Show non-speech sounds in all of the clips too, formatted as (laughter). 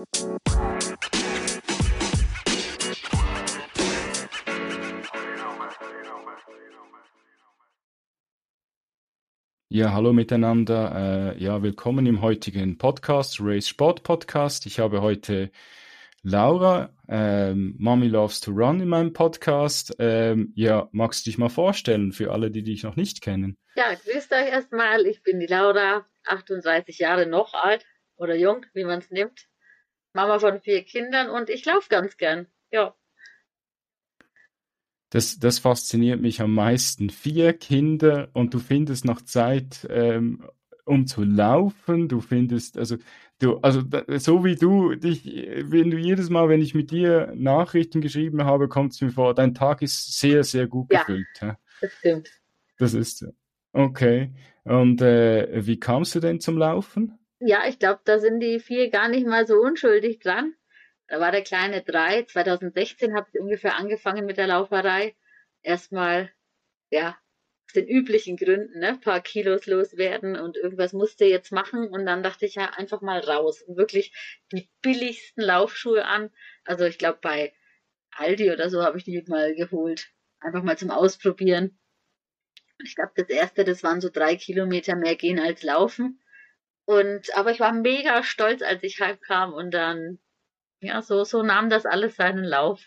Ja, hallo miteinander. Äh, ja, willkommen im heutigen Podcast, Race Sport Podcast. Ich habe heute Laura, ähm, Mommy Loves to Run in meinem Podcast. Ähm, ja, magst du dich mal vorstellen für alle, die dich noch nicht kennen? Ja, grüßt euch erstmal. Ich bin die Laura, 38 Jahre noch alt oder jung, wie man es nimmt. Mama von vier Kindern und ich laufe ganz gern. Ja. Das, das fasziniert mich am meisten. Vier Kinder und du findest noch Zeit, ähm, um zu laufen. Du findest, also du, also so wie du dich, wenn du jedes Mal, wenn ich mit dir Nachrichten geschrieben habe, kommt es mir vor, dein Tag ist sehr, sehr gut ja, gefüllt. Ja, das stimmt. Das ist so. Okay. Und äh, wie kamst du denn zum Laufen? Ja, ich glaube, da sind die vier gar nicht mal so unschuldig dran. Da war der kleine drei. 2016 habe ich ungefähr angefangen mit der Lauferei. Erstmal, ja, aus den üblichen Gründen, ne, ein paar Kilos loswerden und irgendwas musste jetzt machen. Und dann dachte ich ja einfach mal raus und wirklich die billigsten Laufschuhe an. Also ich glaube bei Aldi oder so habe ich die mal geholt. Einfach mal zum Ausprobieren. Ich glaube, das erste, das waren so drei Kilometer mehr gehen als laufen. Und, aber ich war mega stolz, als ich heimkam und dann ja, so, so nahm das alles seinen Lauf.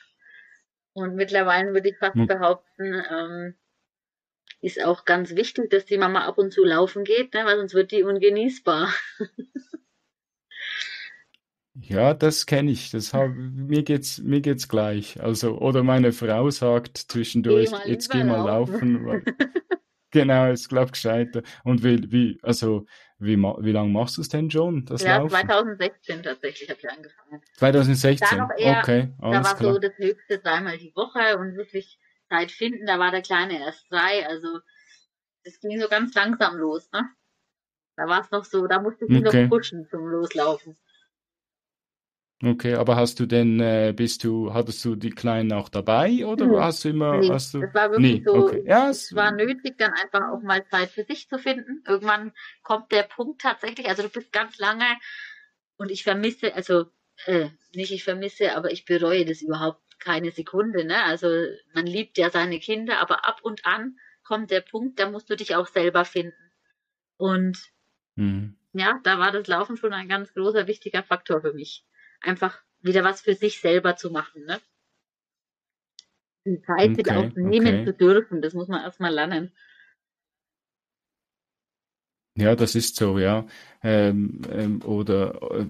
Und mittlerweile würde ich fast hm. behaupten, ähm, ist auch ganz wichtig, dass die Mama ab und zu laufen geht, ne, weil sonst wird die ungenießbar. (laughs) ja, das kenne ich. Das hab, mir geht's mir geht's gleich. Also oder meine Frau sagt zwischendurch, geh jetzt geh mal laufen. laufen. (laughs) genau, ist glaub gescheiter. Und wie, wie also wie, wie lange machst du es denn schon, das ja, Laufen? 2016 tatsächlich habe ich angefangen. 2016, eher, okay, alles Da war klar. so das höchste dreimal die Woche und wirklich Zeit finden. Da war der Kleine erst drei, also das ging so ganz langsam los, ne? Da war es noch so, da musste ich okay. noch pushen zum Loslaufen. Okay, aber hast du denn, äh, bist du, hattest du die Kleinen auch dabei oder hm. hast du immer, nee, hast du? Das war wirklich nee, so, okay. ja, es war nötig, dann einfach auch mal Zeit für sich zu finden. Irgendwann kommt der Punkt tatsächlich, also du bist ganz lange und ich vermisse, also äh, nicht ich vermisse, aber ich bereue das überhaupt keine Sekunde, ne? Also man liebt ja seine Kinder, aber ab und an kommt der Punkt, da musst du dich auch selber finden. Und hm. ja, da war das Laufen schon ein ganz großer, wichtiger Faktor für mich einfach wieder was für sich selber zu machen, ne? Die Zeit okay, sich auch nehmen okay. zu dürfen, das muss man erstmal lernen. Ja, das ist so, ja. Ähm, ähm, oder äh,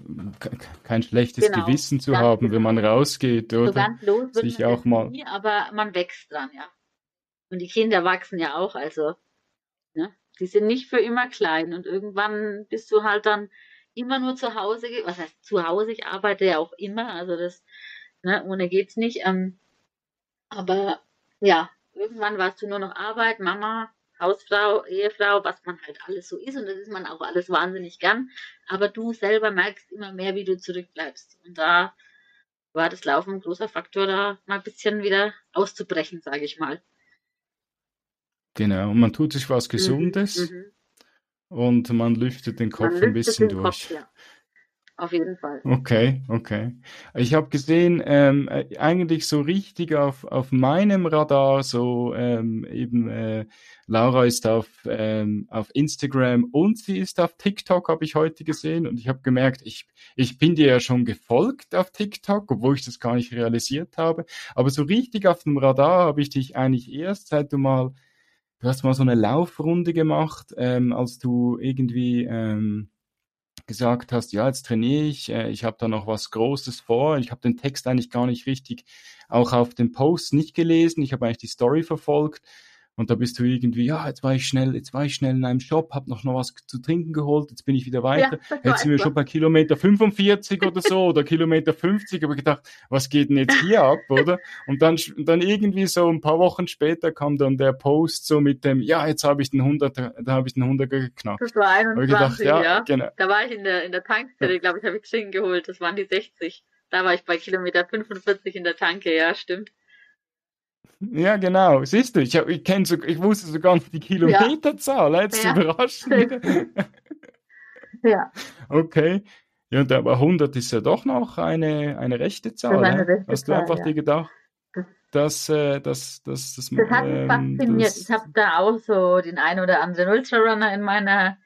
kein schlechtes genau, Gewissen zu haben, genau. wenn man rausgeht, oder? So ganz los wird sich auch mal. Nie, aber man wächst dran, ja. Und die Kinder wachsen ja auch, also, ne? Die sind nicht für immer klein und irgendwann bist du halt dann immer nur zu Hause, was heißt zu Hause, ich arbeite ja auch immer, also das, ne, ohne geht's nicht. Ähm, aber ja, irgendwann warst du nur noch Arbeit, Mama, Hausfrau, Ehefrau, was man halt alles so ist und das ist man auch alles wahnsinnig gern. Aber du selber merkst immer mehr, wie du zurückbleibst. Und da war das Laufen ein großer Faktor, da mal ein bisschen wieder auszubrechen, sage ich mal. Genau, und man tut sich was mhm, Gesundes. Mhm, und man lüftet den Kopf ein bisschen durch. Kopf, ja. Auf jeden Fall. Okay, okay. Ich habe gesehen, ähm, äh, eigentlich so richtig auf, auf meinem Radar, so ähm, eben äh, Laura ist auf, ähm, auf Instagram und sie ist auf TikTok, habe ich heute gesehen. Und ich habe gemerkt, ich, ich bin dir ja schon gefolgt auf TikTok, obwohl ich das gar nicht realisiert habe. Aber so richtig auf dem Radar habe ich dich eigentlich erst, seit du mal du hast mal so eine Laufrunde gemacht, ähm, als du irgendwie ähm, gesagt hast, ja, jetzt trainiere ich, äh, ich habe da noch was Großes vor. Ich habe den Text eigentlich gar nicht richtig auch auf dem Post nicht gelesen. Ich habe eigentlich die Story verfolgt und da bist du irgendwie, ja, jetzt war ich schnell, jetzt war ich schnell in einem Shop, hab noch noch was zu trinken geholt, jetzt bin ich wieder weiter. Ja, jetzt sind wir schon bei Kilometer 45 oder so oder Kilometer 50, aber gedacht, was geht denn jetzt hier ab, oder? Und dann, dann irgendwie so ein paar Wochen später kam dann der Post so mit dem, ja, jetzt habe ich den 100, da habe ich den 100 geknackt. Das war 21, gedacht, ja, ja. Genau. Da war ich in der, in der Tankstelle, glaube ich, habe ich Trinken geholt, das waren die 60. Da war ich bei Kilometer 45 in der Tanke, ja, stimmt. Ja, genau. Siehst du, ich, ich, kenn so, ich wusste sogar nicht die Kilometerzahl. Jetzt ja. überraschend. (laughs) ja. Okay. Ja, und aber 100 ist ja doch noch eine, eine rechte Zahl. Eine rechte Hast du einfach ja. dir gedacht, dass äh, das, das, das, das hat mich ähm, fasziniert. Das, ich habe da auch so den einen oder anderen Ultrarunner in meiner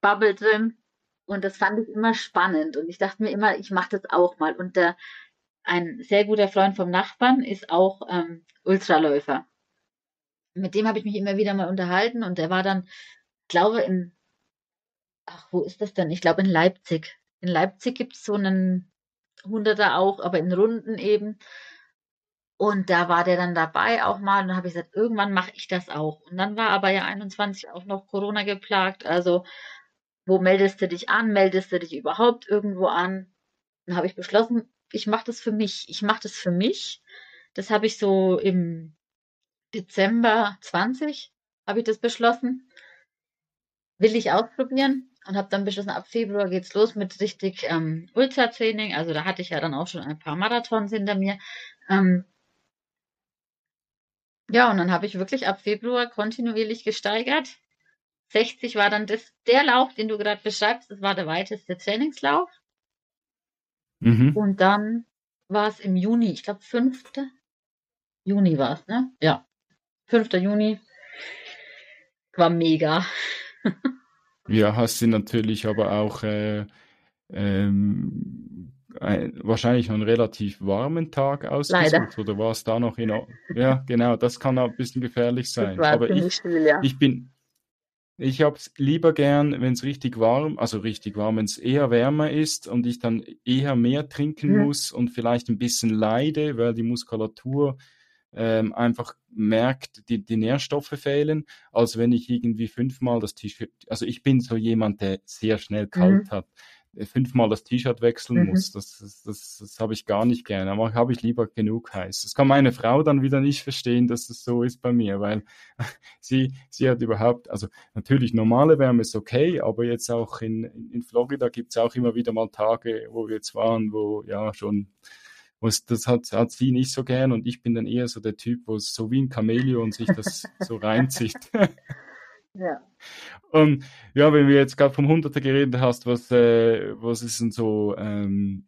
Bubble drin und das fand ich immer spannend und ich dachte mir immer, ich mache das auch mal. Und der, ein sehr guter Freund vom Nachbarn ist auch ähm, Ultraläufer. Mit dem habe ich mich immer wieder mal unterhalten und der war dann, glaube in, ach, wo ist das denn? Ich glaube in Leipzig. In Leipzig gibt es so einen Hunderter auch, aber in Runden eben. Und da war der dann dabei auch mal und dann habe ich gesagt, irgendwann mache ich das auch. Und dann war aber ja 21 auch noch Corona geplagt. Also, wo meldest du dich an? Meldest du dich überhaupt irgendwo an? Dann habe ich beschlossen, ich mache das für mich. Ich mache das für mich. Das habe ich so im Dezember 20 habe ich das beschlossen. Will ich ausprobieren und habe dann beschlossen, ab Februar geht's los mit richtig ähm, Ultratraining. Also da hatte ich ja dann auch schon ein paar Marathons hinter mir. Ähm, ja, und dann habe ich wirklich ab Februar kontinuierlich gesteigert. 60 war dann das, der Lauf, den du gerade beschreibst, das war der weiteste Trainingslauf. Mhm. Und dann war es im Juni, ich glaube 5. Juni war es, ne? Ja. 5. Juni. War mega. ja, hast du natürlich aber auch äh, ähm, ein, wahrscheinlich einen relativ warmen Tag ausgesucht Leider. oder war es da noch in Ja, genau, das kann auch ein bisschen gefährlich sein. Aber ich, still, ja. ich bin ich habe es lieber gern, wenn es richtig warm, also richtig warm, wenn es eher wärmer ist und ich dann eher mehr trinken mhm. muss und vielleicht ein bisschen leide, weil die Muskulatur ähm, einfach merkt, die, die Nährstoffe fehlen, als wenn ich irgendwie fünfmal das T-Shirt, also ich bin so jemand, der sehr schnell kalt mhm. hat fünfmal das T-Shirt wechseln mhm. muss. Das, das, das, das habe ich gar nicht gerne. Aber habe ich lieber genug heiß. Das kann meine Frau dann wieder nicht verstehen, dass das so ist bei mir, weil (laughs) sie, sie hat überhaupt, also natürlich normale Wärme ist okay, aber jetzt auch in, in Florida gibt es auch immer wieder mal Tage, wo wir jetzt waren, wo ja schon das hat, hat sie nicht so gern und ich bin dann eher so der Typ, wo es so wie ein Chamäleon sich das so reinzieht. (laughs) (laughs) Ja. Und ja, wenn wir jetzt gerade vom Hunderter geredet hast, was, äh, was ist denn so, ähm,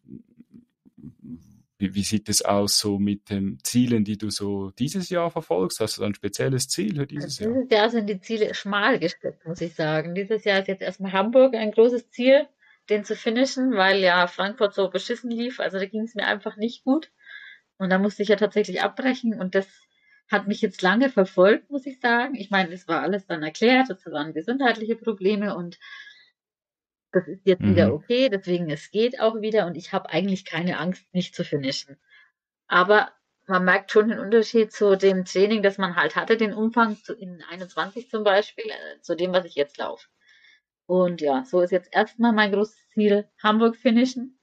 wie, wie sieht es aus so mit den Zielen, die du so dieses Jahr verfolgst? Hast du ein spezielles Ziel für dieses Jahr? Dieses Jahr sind die Ziele schmal gesteckt, muss ich sagen. Dieses Jahr ist jetzt erstmal Hamburg ein großes Ziel, den zu finishen, weil ja Frankfurt so beschissen lief. Also da ging es mir einfach nicht gut. Und da musste ich ja tatsächlich abbrechen und das hat mich jetzt lange verfolgt, muss ich sagen. Ich meine, es war alles dann erklärt, es waren gesundheitliche Probleme und das ist jetzt mhm. wieder okay, deswegen es geht auch wieder und ich habe eigentlich keine Angst, nicht zu finishen. Aber man merkt schon den Unterschied zu dem Training, das man halt hatte, den Umfang zu, in 21 zum Beispiel, äh, zu dem, was ich jetzt laufe. Und ja, so ist jetzt erstmal mein großes Ziel, Hamburg finishen.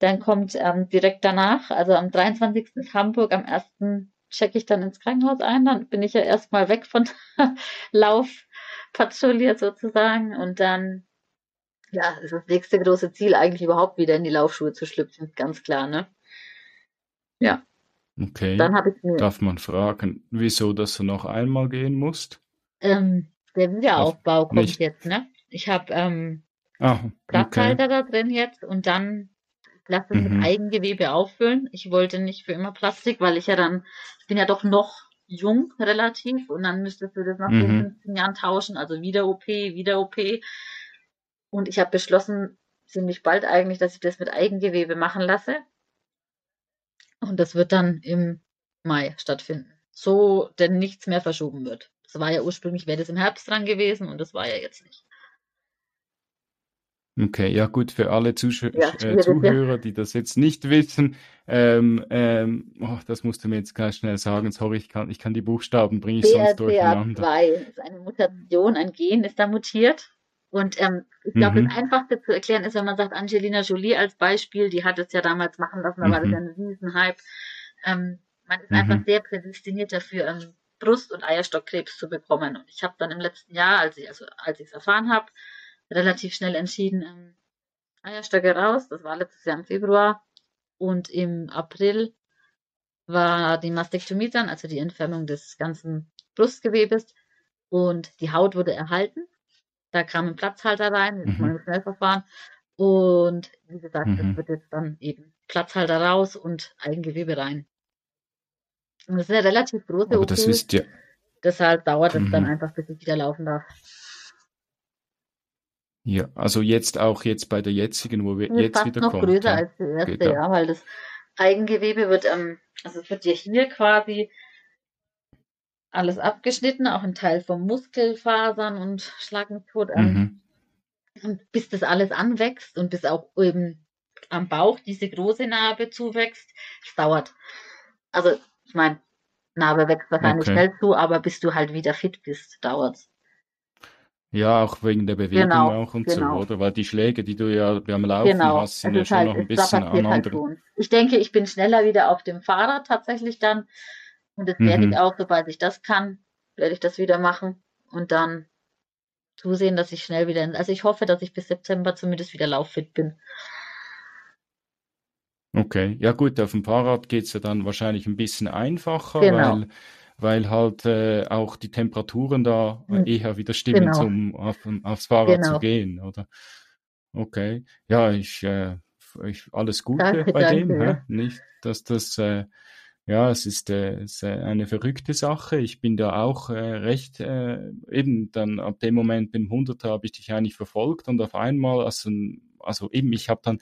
Dann kommt ähm, direkt danach, also am 23. ist Hamburg, am 1 checke ich dann ins Krankenhaus ein, dann bin ich ja erstmal weg von (laughs) Lauf patrouilliert sozusagen und dann ja, ist das nächste große Ziel eigentlich überhaupt wieder in die Laufschuhe zu schlüpfen, ganz klar, ne? Ja. Okay. Dann habe ich mir, Darf man fragen, wieso dass du noch einmal gehen musst? Ähm, der Wiederaufbau kommt nicht. jetzt, ne? Ich habe ähm, ah, Platzhalter okay. da drin jetzt und dann lasse es mhm. mit Eigengewebe auffüllen. Ich wollte nicht für immer Plastik, weil ich ja dann, ich bin ja doch noch jung relativ und dann müsstest du das nach mhm. 15 Jahren tauschen, also wieder OP, wieder OP. Und ich habe beschlossen, ziemlich bald eigentlich, dass ich das mit Eigengewebe machen lasse. Und das wird dann im Mai stattfinden. So denn nichts mehr verschoben wird. Das war ja ursprünglich, wäre das im Herbst dran gewesen und das war ja jetzt nicht. Okay, ja gut, für alle Zusch ja, äh, Zuhörer, die das jetzt nicht wissen, ähm, ähm, oh, das musst du mir jetzt ganz schnell sagen, sorry, ich kann, ich kann die Buchstaben, bringe ich sonst durcheinander. BRCA2 ist eine Mutation, ein Gen ist da mutiert. Und ähm, ich glaube, mhm. das Einfachste zu erklären ist, wenn man sagt, Angelina Jolie als Beispiel, die hat es ja damals machen lassen, da war das ja ein Riesenhype. Ähm, man ist mhm. einfach sehr prädestiniert dafür, ähm, Brust- und Eierstockkrebs zu bekommen. Und ich habe dann im letzten Jahr, als ich also als ich es erfahren habe, relativ schnell entschieden, ähm, Eierstöcke raus. Das war letztes Jahr im Februar. Und im April war die Mastektomie dann, also die Entfernung des ganzen Brustgewebes. Und die Haut wurde erhalten. Da kam ein Platzhalter rein, jetzt mhm. mal im Schnellverfahren. Und wie gesagt, mhm. das wird jetzt dann eben Platzhalter raus und Eigengewebe rein. Und das ist eine relativ große OP. Das ist ja. Deshalb dauert es mhm. dann einfach, bis ich wieder laufen darf. Ja, also jetzt auch jetzt bei der jetzigen, wo wir jetzt fast wieder noch kommt. größer als die erste, ja, weil das Eigengewebe wird, ähm, also es wird ja hier quasi alles abgeschnitten, auch ein Teil vom Muskelfasern und Schlag mich tot an. Mhm. Und bis das alles anwächst und bis auch eben am Bauch diese große Narbe zuwächst, es dauert. Also, ich meine, Narbe wächst wahrscheinlich okay. schnell zu, aber bis du halt wieder fit bist, dauert's. Ja, auch wegen der Bewegung genau, auch und genau. so, oder? Weil die Schläge, die du ja beim Laufen genau. hast, sind ja schon halt, noch ein bisschen an halt Ich denke, ich bin schneller wieder auf dem Fahrrad tatsächlich dann. Und das werde mhm. ich auch, sobald ich das kann, werde ich das wieder machen. Und dann zusehen, dass ich schnell wieder, also ich hoffe, dass ich bis September zumindest wieder lauffit bin. Okay, ja gut, auf dem Fahrrad geht es ja dann wahrscheinlich ein bisschen einfacher, genau. weil weil halt äh, auch die Temperaturen da hm. eher wieder stimmen, genau. zum auf, aufs Fahrrad genau. zu gehen, oder? Okay. Ja, ich, äh, ich alles Gute danke, bei danke, dem, ja. nicht, dass das äh, ja, es ist, äh, es ist äh, eine verrückte Sache. Ich bin da auch äh, recht, äh, eben dann ab dem Moment beim 100 habe ich dich eigentlich verfolgt und auf einmal, also, also eben, ich habe dann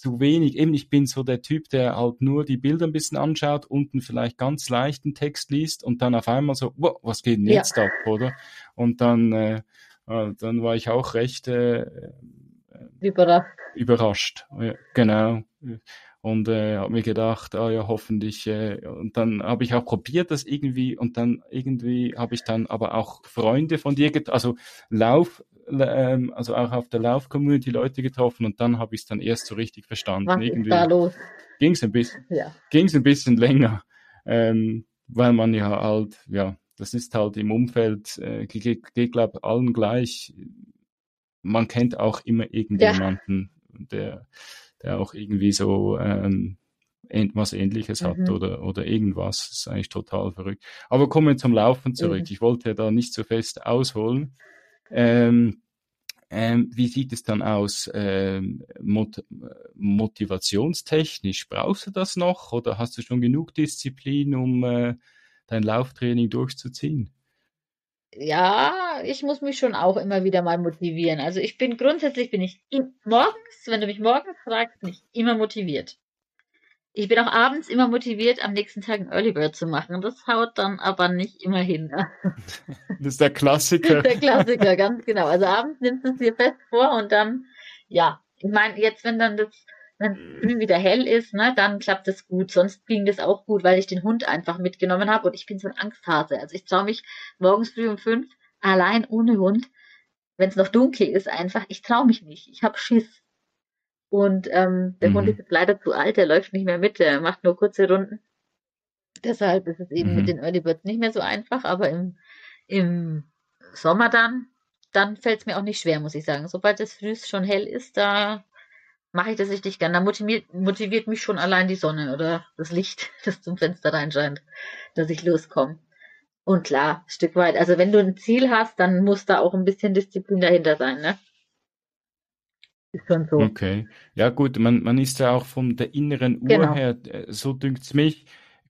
zu wenig. Eben, ich bin so der Typ, der halt nur die Bilder ein bisschen anschaut, unten vielleicht ganz leichten Text liest und dann auf einmal so, wow, was geht denn jetzt ja. ab, oder? Und dann, äh, äh, dann war ich auch recht äh, äh überrascht. Überrascht, ja, genau. Und äh, habe mir gedacht, ah ja, hoffentlich. Äh, und dann habe ich auch probiert, das irgendwie, und dann irgendwie habe ich dann aber auch Freunde von dir, also Lauf, ähm, also auch auf der Lauf-Community Leute getroffen und dann habe ich es dann erst so richtig verstanden. Was Irgendwie da los? Ging es ein bisschen, ja. ging's ein bisschen länger, ähm, weil man ja halt, ja, das ist halt im Umfeld, äh, geht, geht glaube allen gleich. Man kennt auch immer irgendjemanden, ja. der, der auch irgendwie so ähm, was ähnliches hat mhm. oder, oder irgendwas. Das ist eigentlich total verrückt. Aber kommen wir zum Laufen zurück. Mhm. Ich wollte da nicht so fest ausholen. Ähm, ähm, wie sieht es dann aus ähm, mot motivationstechnisch? Brauchst du das noch oder hast du schon genug Disziplin, um äh, dein Lauftraining durchzuziehen? Ja, ich muss mich schon auch immer wieder mal motivieren. Also ich bin grundsätzlich bin ich morgens, wenn du mich morgens fragst, nicht immer motiviert. Ich bin auch abends immer motiviert, am nächsten Tag ein Early Bird zu machen. Das haut dann aber nicht immer hin. Das ist der Klassiker. (laughs) der Klassiker, ganz genau. Also abends nimmst du es dir fest vor und dann, ja. Ich meine, jetzt, wenn dann das, wenn es früh wieder hell ist, ne, dann klappt das gut. Sonst ging das auch gut, weil ich den Hund einfach mitgenommen habe und ich bin so ein Angsthase. Also ich traue mich morgens früh um fünf allein ohne Hund, wenn es noch dunkel ist, einfach, ich traue mich nicht. Ich habe Schiss. Und ähm, der mhm. Hund ist jetzt leider zu alt, der läuft nicht mehr mit, der macht nur kurze Runden. Deshalb ist es eben mhm. mit den Early Birds nicht mehr so einfach, aber im, im Sommer dann, dann fällt es mir auch nicht schwer, muss ich sagen. Sobald es früh schon hell ist, da mache ich das richtig gern. Da motiviert, motiviert mich schon allein die Sonne oder das Licht, (laughs) das zum Fenster reinscheint, dass ich loskomme. Und klar, Stück weit. Also wenn du ein Ziel hast, dann muss da auch ein bisschen Disziplin dahinter sein, ne? Ist schon so. Okay. Ja, gut, man, man ist ja auch von der inneren Uhr genau. her, äh, so dünkt's mich,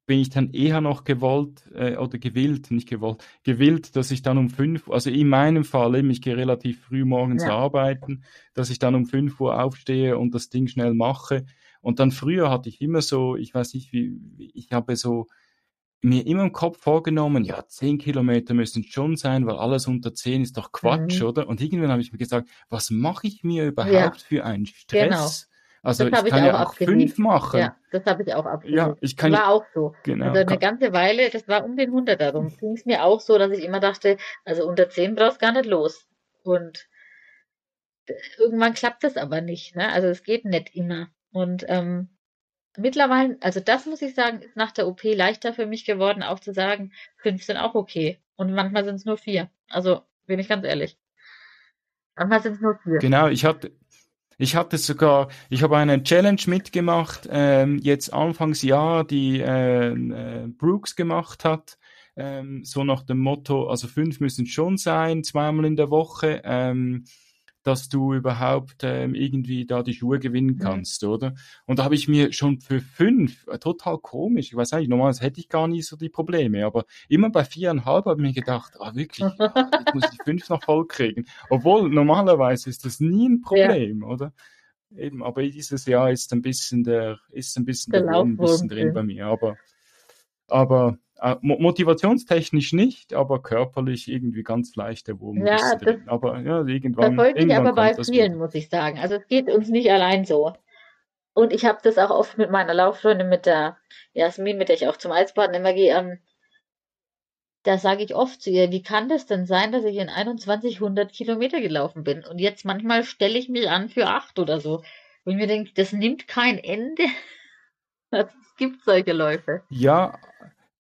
bin ich dann eher noch gewollt äh, oder gewillt, nicht gewollt, gewillt, dass ich dann um fünf, also in meinem Fall eben, ich gehe relativ früh morgens ja. arbeiten, dass ich dann um fünf Uhr aufstehe und das Ding schnell mache. Und dann früher hatte ich immer so, ich weiß nicht, wie, ich habe so mir immer im Kopf vorgenommen, ja, zehn Kilometer müssen schon sein, weil alles unter zehn ist doch Quatsch, mhm. oder? Und irgendwann habe ich mir gesagt, was mache ich mir überhaupt ja. für einen genau. Stress? Genau. Also das ich kann ich ja auch fünf machen. Ja, das habe ich auch abgelegt. Ja, ich kann war auch so. Genau. Also eine ganze Weile, das war um den 100 darum, ging es mir auch so, dass ich immer dachte, also unter zehn brauchst du gar nicht los. Und irgendwann klappt das aber nicht. Ne? Also es geht nicht immer. Und ähm, Mittlerweile, also das muss ich sagen, ist nach der OP leichter für mich geworden, auch zu sagen, fünf sind auch okay. Und manchmal sind es nur vier. Also, bin ich ganz ehrlich. Manchmal sind es nur vier. Genau, ich hatte, ich hatte sogar, ich habe eine Challenge mitgemacht, ähm, jetzt Anfangsjahr, die äh, äh, Brooks gemacht hat. Ähm, so nach dem Motto, also fünf müssen schon sein, zweimal in der Woche. Ähm, dass du überhaupt ähm, irgendwie da die Schuhe gewinnen Mhm. kannst, oder? Und da habe ich mir schon für fünf, äh, total komisch, ich weiß nicht, normalerweise hätte ich gar nie so die Probleme, aber immer bei viereinhalb habe ich mir gedacht, ah wirklich, (laughs) ah, jetzt muss ich fünf noch voll kriegen. Obwohl normalerweise ist das nie ein Ja. Problem, oder? Eben, aber dieses Jahr ist ein bisschen der, ist ein bisschen Der der Wurm ein bisschen drin. bei mir, aber, aber äh, mo- motivationstechnisch nicht, aber körperlich irgendwie ganz leicht der Wurm Ja, bisschen das. Aber ja, irgendwann, verfolge ich irgendwann aber bei vielen, muss ich sagen. Also es geht uns nicht allein so. Und ich habe das auch oft mit meiner Lauffreundin, mit der Jasmin, mit der ich auch zum Eisbaden immer gehe. Ähm, da sage ich oft zu ihr, wie kann das denn sein, dass ich in 2100 Kilometer gelaufen bin? Und jetzt manchmal stelle ich mich an für acht oder so. Und mir denke, das nimmt kein Ende. (laughs) Es gibt solche Läufe. Ja,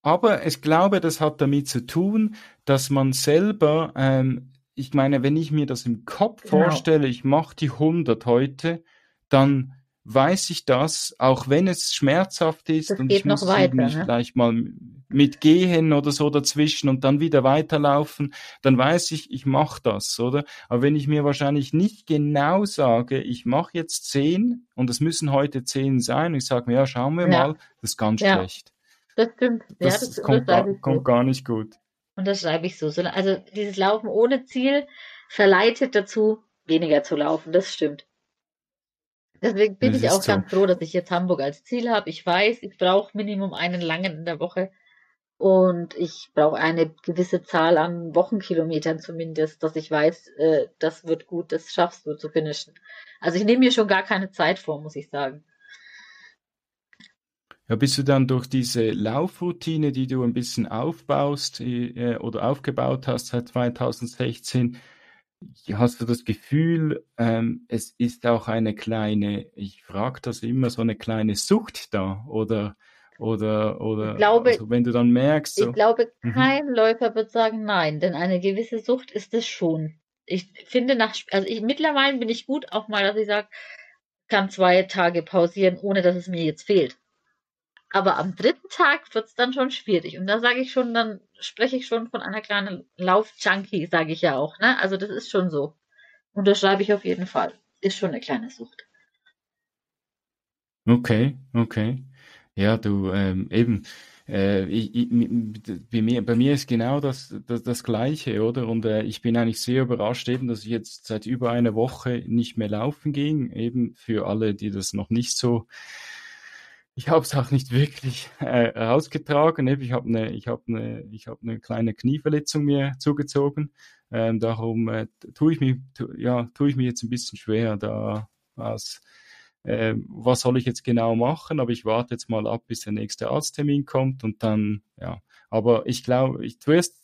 aber ich glaube, das hat damit zu tun, dass man selber, ähm, ich meine, wenn ich mir das im Kopf Genau. vorstelle, ich mache die 100 heute, dann weiß ich das, auch wenn es schmerzhaft ist Das und ich muss weiter, irgendwie ne? vielleicht mal mit gehen oder so dazwischen und dann wieder weiterlaufen, dann weiß ich, ich mache das, oder? Aber wenn ich mir wahrscheinlich nicht genau sage, ich mache jetzt 10 und es müssen heute 10 sein, und ich sage mir, ja, schauen wir Ja. mal, das ist ganz Ja. schlecht. Das stimmt. Ja, Das, das, das kommt, gar, kommt gar nicht gut. Und das schreibe ich so. So- Also dieses Laufen ohne Ziel verleitet dazu, weniger zu laufen. Das stimmt. Deswegen bin Das ich auch so. ganz froh, dass ich jetzt Hamburg als Ziel habe. Ich weiß, ich brauche Minimum einen langen in der Woche und ich brauche eine gewisse Zahl an Wochenkilometern zumindest, dass ich weiß, äh, das wird gut, das schaffst du zu finishen. Also ich nehme mir schon gar keine Zeit vor, muss ich sagen. Ja, bist du dann durch diese Laufroutine, die du ein bisschen aufbaust äh, oder aufgebaut hast seit 2016, hast du das Gefühl, ähm, es ist auch eine kleine, ich frage das immer, so eine kleine Sucht da oder oder Ich oder glaube, also wenn du dann merkst, ich so, glaube, mhm, kein Läufer wird sagen nein, denn eine gewisse Sucht ist es schon. Ich finde nach, also ich, mittlerweile bin ich gut, auch mal, dass ich sage, kann zwei Tage pausieren, ohne dass es mir jetzt fehlt. Aber am dritten Tag wird es dann schon schwierig. Und da sage ich schon, dann spreche ich schon von einer kleinen Lauf-Junkie, sage ich ja auch. Ne? Also das ist schon so. Und das schreibe ich auf jeden Fall. Ist schon eine kleine Sucht. okay, okay. Ja, du, ähm, eben, äh, ich, ich, bei mir, bei mir ist genau das, das, das Gleiche, oder? Und äh, ich bin eigentlich sehr überrascht, eben, dass ich jetzt seit über einer Woche nicht mehr laufen ging, eben für alle, die das noch nicht so, ich habe es auch nicht wirklich äh, rausgetragen, ich habe eine, ich habe eine, ich habe eine kleine Knieverletzung mir zugezogen, ähm, darum äh, tue ich mir, tu, ja, tue ich mir jetzt ein bisschen schwer, da was ähm, was soll ich jetzt genau machen, aber ich warte jetzt mal ab, bis der nächste Arzttermin kommt und dann, ja. Aber ich glaube, ich zuerst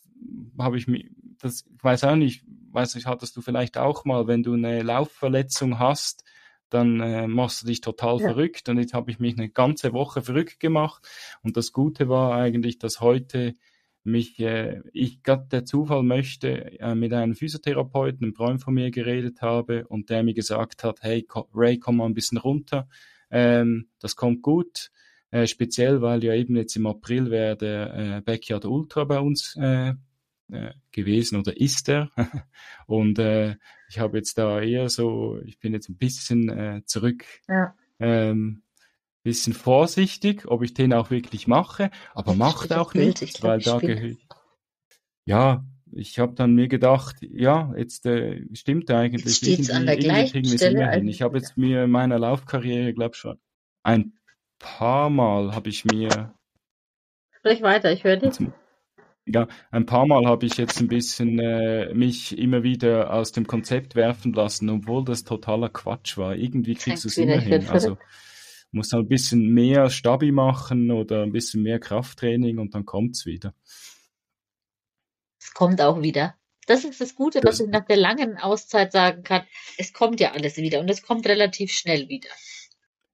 habe ich mir, das, ich weiß auch nicht, weiß nicht, hattest du vielleicht auch mal, wenn du eine Laufverletzung hast, dann äh, machst du dich total Ja. verrückt. Und jetzt habe ich mich eine ganze Woche verrückt gemacht. Und das Gute war eigentlich, dass heute mich, äh, ich gerade der Zufall möchte, äh, mit einem Physiotherapeuten, einem Freund von mir geredet habe und der mir gesagt hat, hey ko- Ray, komm mal ein bisschen runter, ähm, das kommt gut, äh, speziell weil ja eben jetzt im April wäre der äh, Backyard Ultra bei uns äh, äh, gewesen oder ist er (laughs) und äh, ich habe jetzt da eher so, ich bin jetzt ein bisschen äh, zurück Ja. ähm, bisschen vorsichtig, ob ich den auch wirklich mache, aber Jetzt macht auch Bild. Ich glaube, weil ich da gehört, ja, ich habe dann mir gedacht, ja, jetzt äh, stimmt Jetzt eigentlich, an irgendwie, der irgendwie gleichen Stelle hin. Ich habe jetzt mir in meiner Laufkarriere, glaube schon ein paar Mal habe ich mir, Sprich weiter, ich höre dich. jetzt, ja, ein paar Mal habe ich jetzt ein bisschen äh, mich immer wieder aus dem Konzept werfen lassen, obwohl das totaler Quatsch war. Irgendwie kriegst du es immer hin. Also muss halt ein bisschen mehr Stabi machen oder ein bisschen mehr Krafttraining und dann kommt's wieder. Es kommt auch wieder. Das ist das Gute, was Das, ich nach der langen Auszeit sagen kann. Es kommt ja alles wieder und es kommt relativ schnell wieder.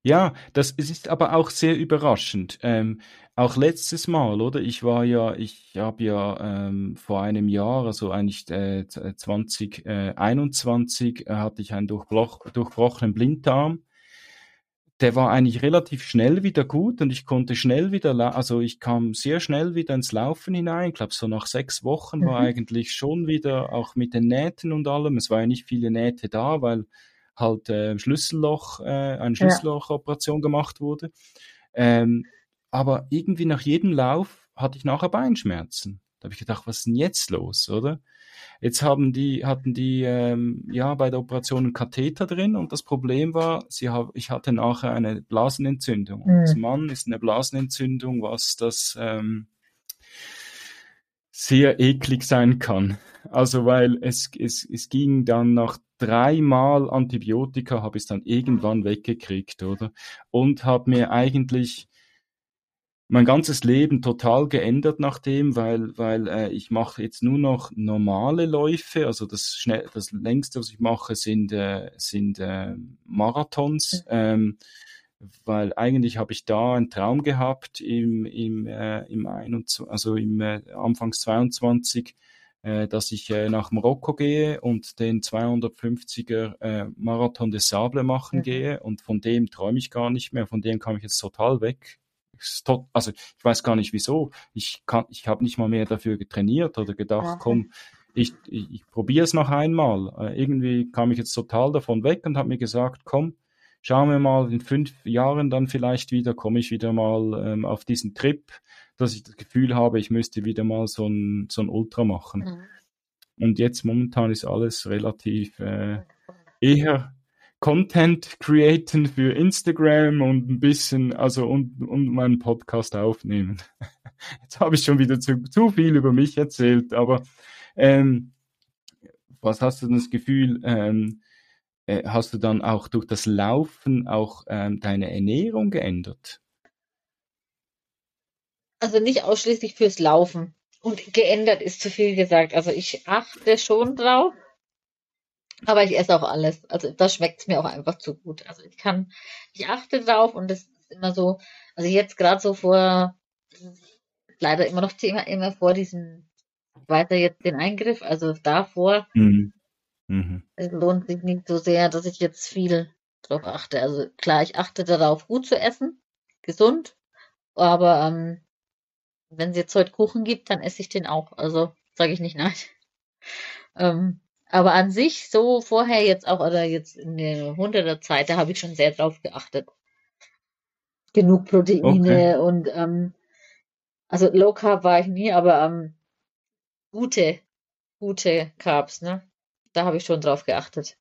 Ja, das ist aber auch sehr überraschend. Ähm, auch letztes Mal, oder? Ich war ja, ich habe ja ähm, vor einem Jahr, also eigentlich äh, 2021, äh, hatte ich einen durchbroch, durchbrochenen Blinddarm. der war eigentlich relativ schnell wieder gut und ich konnte schnell wieder, also ich kam sehr schnell wieder ins Laufen hinein. Ich glaube, so nach sechs Wochen mhm. war eigentlich schon wieder auch mit den Nähten und allem. Es war ja nicht viele Nähte da, weil halt äh, Schlüsselloch, äh, eine Schlüssellochoperation gemacht wurde. Ähm, aber irgendwie nach jedem Lauf hatte ich nachher Beinschmerzen. Da habe ich gedacht, was ist denn jetzt los, oder? Jetzt haben die, hatten die ähm, ja bei der Operation einen Katheter drin und das Problem war, sie hab, ich hatte nachher eine Blasenentzündung. Mhm. Als Mann ist eine Blasenentzündung, was das ähm, sehr eklig sein kann. Also weil es, es, es ging dann nach dreimal Antibiotika, habe ich es dann irgendwann weggekriegt, oder? Und habe mir eigentlich mein ganzes Leben total geändert nach dem, weil, weil äh, ich mache jetzt nur noch normale Läufe. Also das schnell, das längste, was ich mache, sind, äh, sind äh, Marathons. Ähm, weil eigentlich habe ich da einen Traum gehabt im, im, äh, im 21, also im äh, Anfangs 22, äh, dass ich äh, nach Marokko gehe und den 250er äh, Marathon des Sable machen mhm. gehe und von dem träume ich gar nicht mehr, von dem kam ich jetzt total weg also ich weiß gar nicht wieso. Ich kann, ich habe nicht mal mehr dafür getrainiert oder gedacht, okay. komm, ich, ich, ich probiere es noch einmal. Äh, irgendwie kam ich jetzt total davon weg und habe mir gesagt, komm, schauen wir mal, in fünf Jahren dann vielleicht wieder, komme ich wieder mal ähm, auf diesen Trip, dass ich das Gefühl habe, ich müsste wieder mal so ein, so ein Ultra machen. Mhm. Und jetzt momentan ist alles relativ äh, eher Content createn für Instagram und ein bisschen, also und, und meinen Podcast aufnehmen. (laughs) Jetzt habe ich schon wieder zu, zu viel über mich erzählt, aber ähm, was hast du denn das Gefühl, ähm, äh, hast du dann auch durch das Laufen auch ähm, deine Ernährung geändert? Also nicht ausschließlich fürs Laufen. Und geändert ist zu viel gesagt. Also ich achte schon drauf, aber ich esse auch alles. Also da schmeckt es mir auch einfach zu gut. Also ich kann, ich achte drauf und das ist immer so, also jetzt gerade so vor, leider immer noch Thema, immer vor diesem, weiter jetzt den Eingriff, also davor, mhm. Mhm. es lohnt sich nicht so sehr, dass ich jetzt viel drauf achte. Also klar, ich achte darauf, gut zu essen, gesund, aber ähm, wenn es jetzt heute Kuchen gibt, dann esse ich den auch. Also sage ich nicht nein. Ähm, aber an sich, so vorher jetzt auch, oder jetzt in der hunderter Zeit, da habe ich schon sehr drauf geachtet. Genug Proteine okay. und ähm, also Low Carb war ich nie, aber ähm, gute, gute Carbs, ne? Da habe ich schon drauf geachtet.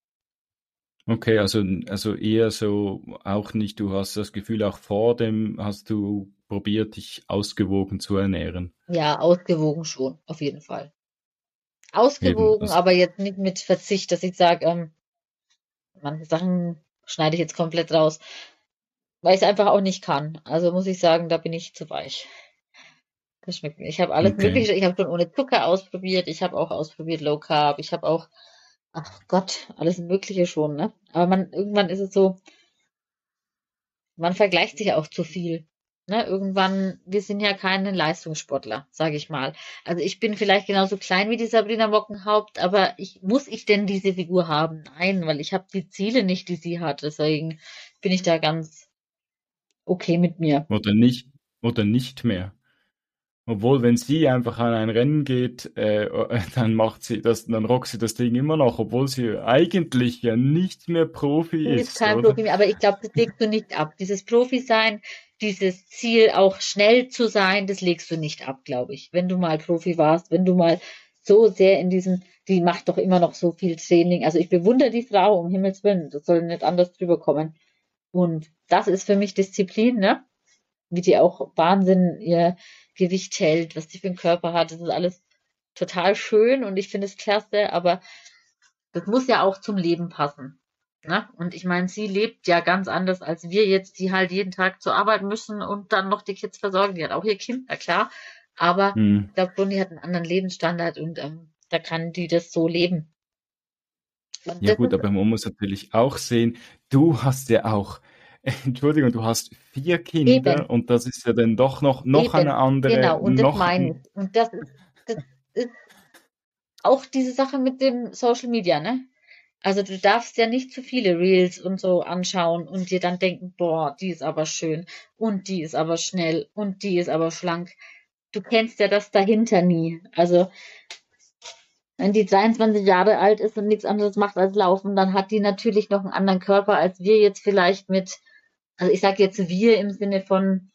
Okay, also, also eher so auch nicht, du hast das Gefühl, auch vor dem hast du probiert, dich ausgewogen zu ernähren. Ja, ausgewogen schon, auf jeden Fall ausgewogen, Eben, aber jetzt nicht mit Verzicht, dass ich sage, ähm, manche Sachen schneide ich jetzt komplett raus, weil ich es einfach auch nicht kann. Also muss ich sagen, da bin ich zu weich. Das schmeckt mir. Ich habe alles okay. Mögliche, ich habe schon ohne Zucker ausprobiert, ich habe auch ausprobiert Low Carb, ich habe auch, ach Gott, alles Mögliche schon, ne? Aber man, irgendwann ist es so, man vergleicht sich auch zu viel. Ne, irgendwann, wir sind ja keine Leistungssportler, sage ich mal. Also ich bin vielleicht genauso klein wie die Sabrina Mockenhaupt, aber ich, muss ich denn diese Figur haben? Nein, weil ich habe die Ziele nicht, die sie hat. Deswegen bin ich da ganz okay mit mir. Oder nicht, oder nicht mehr. Obwohl, wenn sie einfach an ein Rennen geht, äh, (laughs) dann macht sie das, dann rockt sie das Ding immer noch, obwohl sie eigentlich ja nicht mehr Profi ist. ist kein oder? Profi mehr, aber ich glaube, das (laughs) legst du nicht ab. Dieses Profi-Sein, dieses Ziel auch schnell zu sein, das legst du nicht ab, glaube ich. Wenn du mal Profi warst, wenn du mal so sehr in diesem, die macht doch immer noch so viel Training. Also ich bewundere die Frau, um Himmels Willen, das soll nicht anders drüber kommen. Und das ist für mich Disziplin, ne? Wie die auch Wahnsinn ihr Gewicht hält, was die für einen Körper hat. Das ist alles total schön und ich finde es klasse, aber das muss ja auch zum Leben passen. Ne? Und ich meine, sie lebt ja ganz anders als wir jetzt, die halt jeden Tag zur Arbeit müssen und dann noch die Kids versorgen. Die hat auch ihr Kind, na klar. Aber hm. ich glaube, Bonnie hat einen anderen Lebensstandard und ähm, da kann die das so leben. Und ja gut, aber man muss natürlich auch sehen, du hast ja auch (laughs) Entschuldigung, du hast vier Kinder Eben. und das ist ja dann doch noch, noch Eben. eine andere. Genau, und noch das meine ich. Und das ist, das ist auch diese Sache mit dem Social Media, ne? Also du darfst ja nicht zu viele Reels und so anschauen und dir dann denken, boah, die ist aber schön und die ist aber schnell und die ist aber schlank. Du kennst ja das dahinter nie. Also wenn die 23 Jahre alt ist und nichts anderes macht als laufen, dann hat die natürlich noch einen anderen Körper als wir jetzt vielleicht mit, also ich sage jetzt wir im Sinne von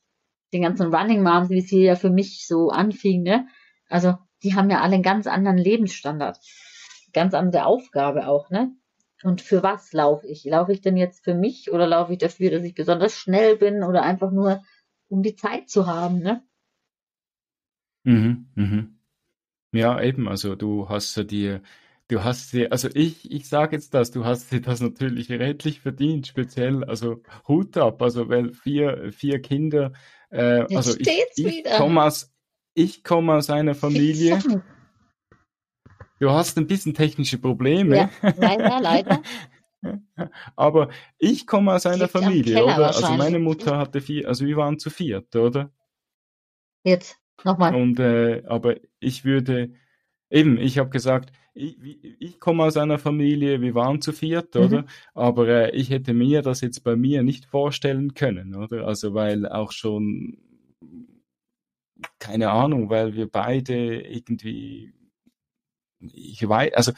den ganzen Running Moms, wie es hier ja für mich so anfing, ne? Also die haben ja alle einen ganz anderen Lebensstandard ganz andere Aufgabe auch, ne? Und für was laufe ich? Laufe ich denn jetzt für mich oder laufe ich dafür, dass ich besonders schnell bin oder einfach nur, um die Zeit zu haben, ne? Mhm, mhm. Ja, eben, also du hast dir, du hast dir, also ich, ich sage jetzt das, du hast dir das natürlich redlich verdient, speziell, also Hut ab, also weil vier, vier Kinder, äh, Jetzt also ich, steht's ich wieder. komme aus, ich komme aus einer Familie. Du hast ein bisschen technische Probleme. Ja, leider, leider. (laughs) Aber ich komme aus einer Familie, oder? Also meine Mutter hatte vier, also wir waren zu viert, oder? Jetzt, nochmal. Und äh, aber ich würde eben, ich habe gesagt, ich, ich komme aus einer Familie, wir waren zu viert, Mhm. oder? Aber äh, ich hätte mir das jetzt bei mir nicht vorstellen können, oder? Also weil auch schon keine Ahnung, weil wir beide irgendwie ich weiß, also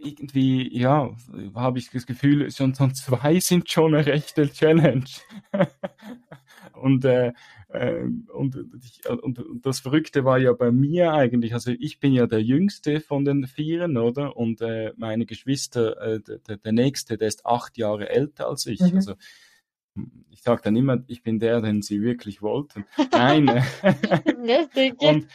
irgendwie, ja, habe ich das Gefühl, schon, schon zwei sind schon eine rechte Challenge. (laughs) und, äh, äh, und, ich, und, und das Verrückte war ja bei mir eigentlich, also ich bin ja der Jüngste von den Vieren, oder? Und äh, meine Geschwister, äh, der, der Nächste, der ist acht Jahre älter als ich. Mhm. Also ich sage dann immer, ich bin der, den sie wirklich wollten. Nein. äh, (laughs) (laughs) und,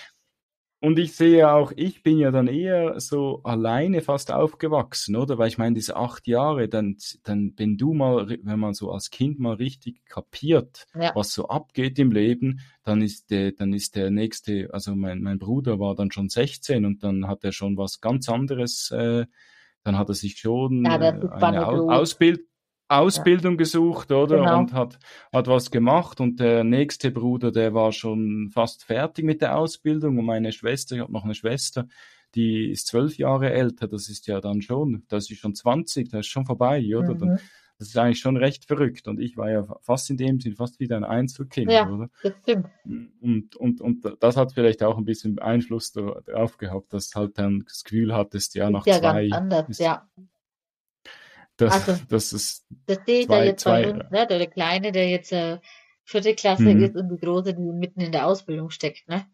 und ich sehe auch, ich bin ja dann eher so alleine fast aufgewachsen, oder? Weil ich meine, diese acht Jahre, dann, dann, wenn du mal, wenn man so als Kind mal richtig kapiert, Ja. was so abgeht im Leben, dann ist der, dann ist der nächste, also mein, mein Bruder war dann schon 16 und dann hat er schon was ganz anderes, äh, dann hat er sich schon Ja, äh, eine spannend, Au du. Ausbild Ausbildung gesucht, oder? Genau. Und hat, hat was gemacht und der nächste Bruder, der war schon fast fertig mit der Ausbildung und meine Schwester, ich habe noch eine Schwester, die ist zwölf Jahre älter, das ist ja dann schon, das ist schon 20, das ist schon vorbei, oder? Dann, Mhm. das ist eigentlich schon recht verrückt und ich war ja fast in dem Sinn fast wieder ein Einzelkind, Ja. oder? Das stimmt. Und, und, und das hat vielleicht auch ein bisschen Einfluss darauf gehabt, dass halt dann das Gefühl hattest, ja, nach Ist ja zwei, ganz anders, ist, ja. Das, Also- das ist, Das sehe ich da Zwei- jetzt bei zwei- uns, ne? Der, Kleine, der jetzt äh, vierte Klasse Mhm. ist und die Große, die mitten in der Ausbildung steckt, ne?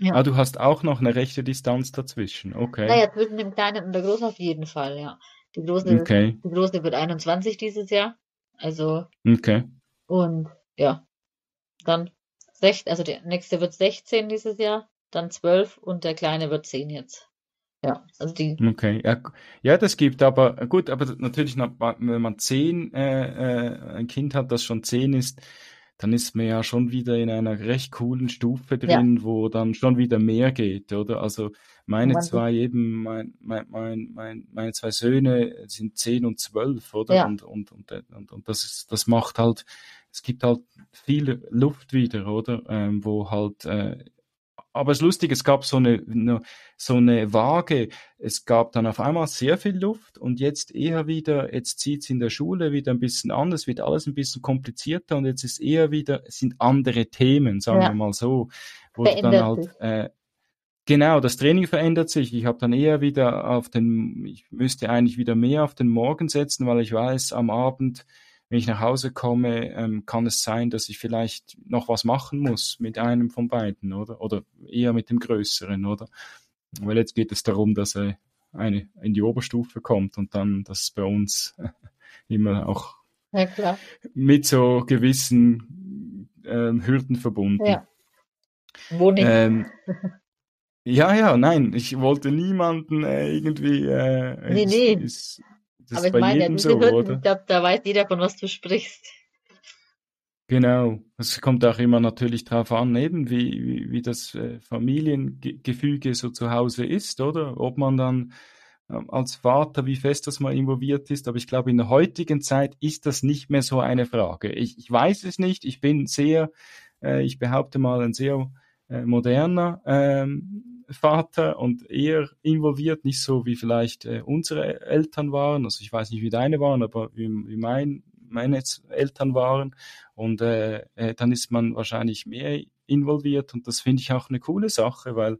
Ja. ah, du hast auch noch eine rechte Distanz dazwischen, okay. Naja, zwischen dem Kleinen und der Großen auf jeden Fall, ja. Die Große, Okay, die Große wird 21 dieses Jahr. Also, okay. und ja, dann sech, also der nächste wird 16 dieses Jahr, dann 12 und der Kleine wird 10 jetzt. Ja, also die, Okay, ja, ja, das gibt aber, gut, aber natürlich, wenn man zehn, äh, äh, ein Kind hat, das schon zehn ist, dann ist man ja schon wieder in einer recht coolen Stufe Ja. drin, wo dann schon wieder mehr geht, oder? Also meine Man zwei eben, mein, mein, mein, mein, meine zwei Söhne sind zehn und zwölf, oder? Ja. Und, und, und, und, und das ist, das macht halt, es gibt halt viel Luft wieder, oder? Ähm, wo halt, äh, aber es ist lustig, es gab so eine, so eine Waage. Es gab dann auf einmal sehr viel Luft und jetzt eher wieder, jetzt zieht's in der Schule wieder ein bisschen an, es wird alles ein bisschen komplizierter und jetzt ist eher wieder, es sind andere Themen, sagen Ja. wir mal so, wo du dann Verändert halt, äh, genau, das Training verändert sich. Ich habe dann eher wieder auf den, ich müsste eigentlich wieder mehr auf den Morgen setzen, weil ich weiß, am Abend, wenn ich nach Hause komme, ähm, kann es sein, dass ich vielleicht noch was machen muss mit einem von beiden, oder? Oder eher mit dem Größeren, oder? Weil jetzt geht es darum, dass er eine in die Oberstufe kommt und dann, das bei uns (laughs) immer auch ja mit so gewissen ähm, Hürden verbunden. Ja. Wo nicht? Ähm, ja, ja, nein, ich wollte niemanden äh, irgendwie. Äh, Nee, ist, nee. Ist, das Aber ist ich bei meine, ja, diese so, Hürden, glaube, da weiß jeder, von was du sprichst. Genau. Es kommt auch immer natürlich darauf an, eben wie, wie, wie das äh, Familiengefüge so zu Hause ist, oder? Ob man dann ähm, als Vater, wie fest das mal involviert ist. Aber ich glaube, in der heutigen Zeit ist das nicht mehr so eine Frage. Ich, ich weiß es nicht. Ich bin sehr, äh, ich behaupte mal, ein sehr äh, moderner ähm, Vater und eher involviert, nicht so wie vielleicht äh, unsere Eltern waren. Also ich weiß nicht, wie deine waren, aber wie, wie mein, meine Eltern waren. Und äh, äh, dann ist man wahrscheinlich mehr involviert und das finde ich auch eine coole Sache, weil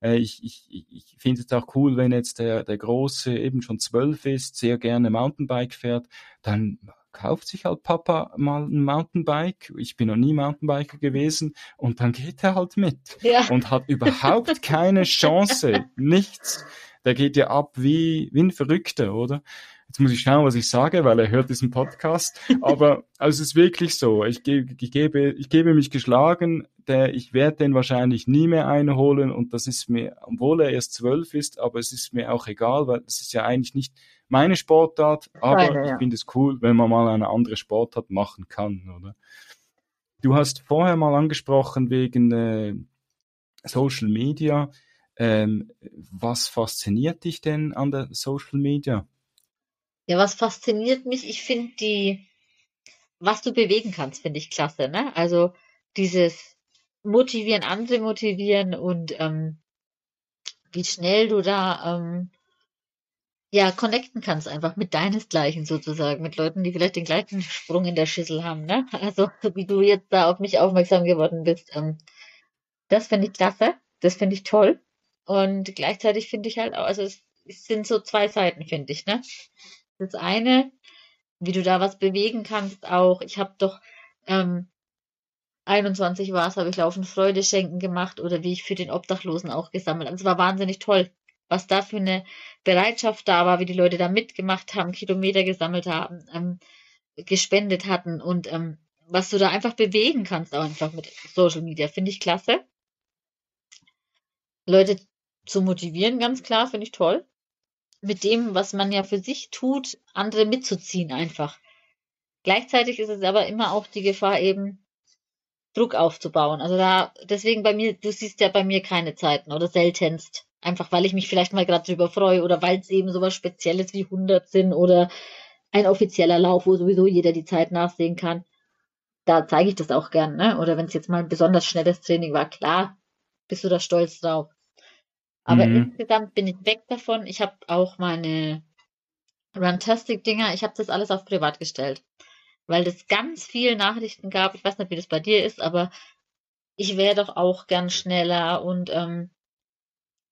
äh, ich, ich, ich finde es auch cool, wenn jetzt der, der Große eben schon zwölf ist, sehr gerne Mountainbike fährt, dann kauft sich halt Papa mal ein Mountainbike. Ich bin noch nie Mountainbiker gewesen und dann geht er halt mit ja. und hat überhaupt keine (laughs) Chance, nichts. Der geht ja ab wie, wie ein Verrückter, oder? Jetzt muss ich schauen, was ich sage, weil er hört diesen Podcast. Aber also es ist wirklich so. Ich, gebe, ich, gebe, ich gebe mich geschlagen. Der, ich werde den wahrscheinlich nie mehr einholen und das ist mir, obwohl er erst zwölf ist, aber es ist mir auch egal, weil es ist ja eigentlich nicht meine Sportart, aber Keine, ja. ich finde es cool, wenn man mal eine andere Sportart machen kann, oder? Du hast vorher mal angesprochen wegen äh, Social Media. Ähm, was fasziniert dich denn an der Social Media? Ja, was fasziniert mich? Ich finde die, was du bewegen kannst, finde ich klasse, ne? Also dieses Motivieren, andere motivieren und ähm, wie schnell du da ähm, ja connecten kannst einfach mit deinesgleichen sozusagen, mit Leuten, die vielleicht den gleichen Sprung in der Schüssel haben, ne? Also wie du jetzt da auf mich aufmerksam geworden bist, ähm, das finde ich klasse, das finde ich toll und gleichzeitig finde ich halt auch, also es, es sind so zwei Seiten, finde ich, ne? Das eine, wie du da was bewegen kannst, auch. Ich habe doch ähm, 21 war es, habe ich Laufen Freude schenken gemacht oder wie ich für den Obdachlosen auch gesammelt. Also es war wahnsinnig toll, was da für eine Bereitschaft da war, wie die Leute da mitgemacht haben, Kilometer gesammelt haben, ähm, gespendet hatten und ähm, was du da einfach bewegen kannst, auch einfach mit Social Media, finde ich klasse. Leute zu motivieren, ganz klar, finde ich toll mit dem, was man ja für sich tut, andere mitzuziehen einfach. Gleichzeitig ist es aber immer auch die Gefahr eben, Druck aufzubauen. Also da, deswegen bei mir, du siehst ja bei mir keine Zeiten oder seltenst. Einfach weil ich mich vielleicht mal gerade drüber freue oder weil es eben sowas Spezielles wie 100 sind oder ein offizieller Lauf, wo sowieso jeder die Zeit nachsehen kann. Da zeige ich das auch gern, ne? Oder wenn es jetzt mal ein besonders schnelles Training war, klar, bist du da stolz drauf. Aber mhm. insgesamt bin ich weg davon. Ich habe auch meine Runtastic-Dinger, ich habe das alles auf privat gestellt. Weil es ganz viele Nachrichten gab. Ich weiß nicht, wie das bei dir ist, aber ich wäre doch auch gern schneller und ähm,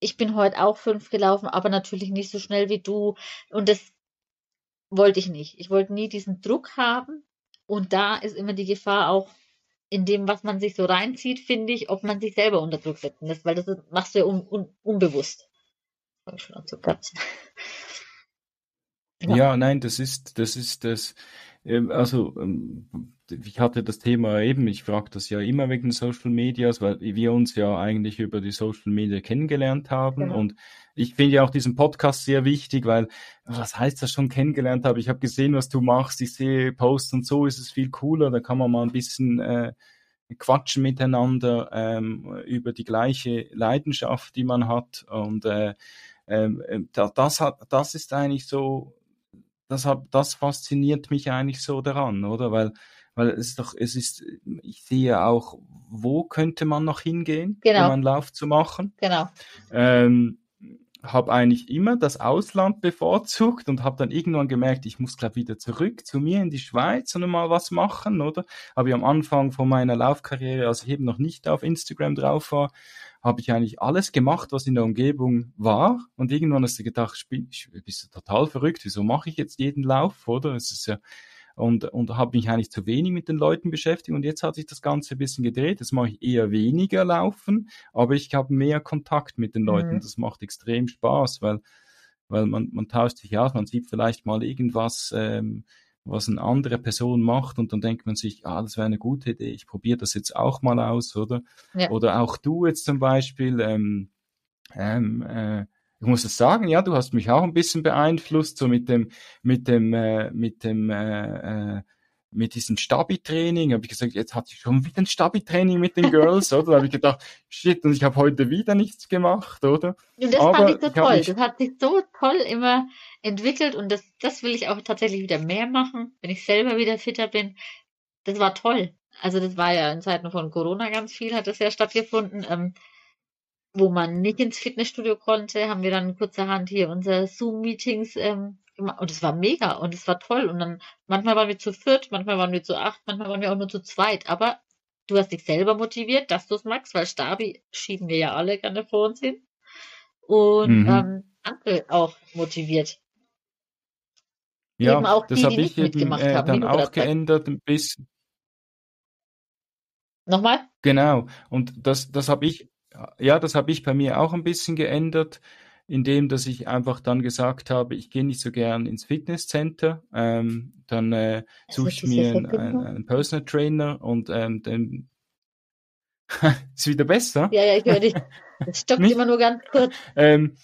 ich bin heute auch fünf gelaufen, aber natürlich nicht so schnell wie du. Und das wollte ich nicht. Ich wollte nie diesen Druck haben. Und da ist immer die Gefahr auch, in dem, was man sich so reinzieht, finde ich, ob man sich selber unter Druck setzen lässt, weil das machst du ja un, un, unbewusst. Fange schon an zu platzen. ja. ja, nein, das ist, das ist das, ähm, also ähm, ich hatte das Thema eben, ich frage das ja immer wegen Social Medias, weil wir uns ja eigentlich über die Social Media kennengelernt haben genau. und ich finde ja auch diesen Podcast sehr wichtig, weil was heißt das schon kennengelernt habe? Ich habe gesehen, was du machst, ich sehe Posts und so ist es viel cooler, da kann man mal ein bisschen äh, quatschen miteinander ähm, über die gleiche Leidenschaft, die man hat und äh, ähm, äh, das hat, das ist eigentlich so, das hat, das fasziniert mich eigentlich so daran, oder? Weil weil es ist doch, es ist, ich sehe auch, wo könnte man noch hingehen, genau. um einen Lauf zu machen. Genau. Ähm, habe eigentlich immer das Ausland bevorzugt und habe dann irgendwann gemerkt, ich muss glaube wieder zurück zu mir in die Schweiz und mal was machen, oder? Habe ich am Anfang von meiner Laufkarriere, als ich eben noch nicht auf Instagram drauf war, habe ich eigentlich alles gemacht, was in der Umgebung war. Und irgendwann hast du gedacht, ich bist du total verrückt, wieso mache ich jetzt jeden Lauf, oder? Es ist ja und, und habe mich eigentlich zu wenig mit den Leuten beschäftigt und jetzt hat sich das Ganze ein bisschen gedreht. Jetzt mache ich eher weniger laufen, aber ich habe mehr Kontakt mit den Leuten. Mhm. Das macht extrem Spaß, weil, weil man, man tauscht sich aus, man sieht vielleicht mal irgendwas, ähm, was eine andere Person macht und dann denkt man sich, ah, das wäre eine gute Idee, ich probiere das jetzt auch mal aus, oder? Ja. Oder auch du jetzt zum Beispiel, ähm, ähm, äh, ich muss es sagen, ja, du hast mich auch ein bisschen beeinflusst, so mit dem, mit dem, äh, mit dem, äh, äh, mit diesem Stabi-Training. Habe ich gesagt, jetzt hatte ich schon wieder ein Stabi-Training mit den Girls, oder? Da habe ich gedacht, shit, und ich habe heute wieder nichts gemacht, oder? Und das Aber fand ich so toll. Mich... Das hat sich so toll immer entwickelt und das, das will ich auch tatsächlich wieder mehr machen, wenn ich selber wieder fitter bin. Das war toll. Also das war ja in Zeiten von Corona ganz viel, hat das ja stattgefunden. Ähm, wo man nicht ins Fitnessstudio konnte, haben wir dann kurzerhand hier unsere Zoom-Meetings ähm, gemacht. Und es war mega und es war toll. Und dann manchmal waren wir zu viert, manchmal waren wir zu acht, manchmal waren wir auch nur zu zweit. Aber du hast dich selber motiviert, dass du es magst, weil Stabi schieben wir ja alle gerne vor uns hin. Und mhm. ähm, andere auch motiviert. Ja, eben auch das die, habe ich eben äh, haben, dann auch geändert ein bisschen. Nochmal? Genau. Und das, das habe ich, ja, das habe ich bei mir auch ein bisschen geändert, indem dass ich einfach dann gesagt habe, ich gehe nicht so gern ins Fitnesscenter. Ähm, dann äh, suche ich mir einen, einen, Personal Trainer und ähm, dann (laughs) ist wieder besser. Ja, ja, ich höre dich. (laughs) Es stockt immer nur ganz kurz. Ähm,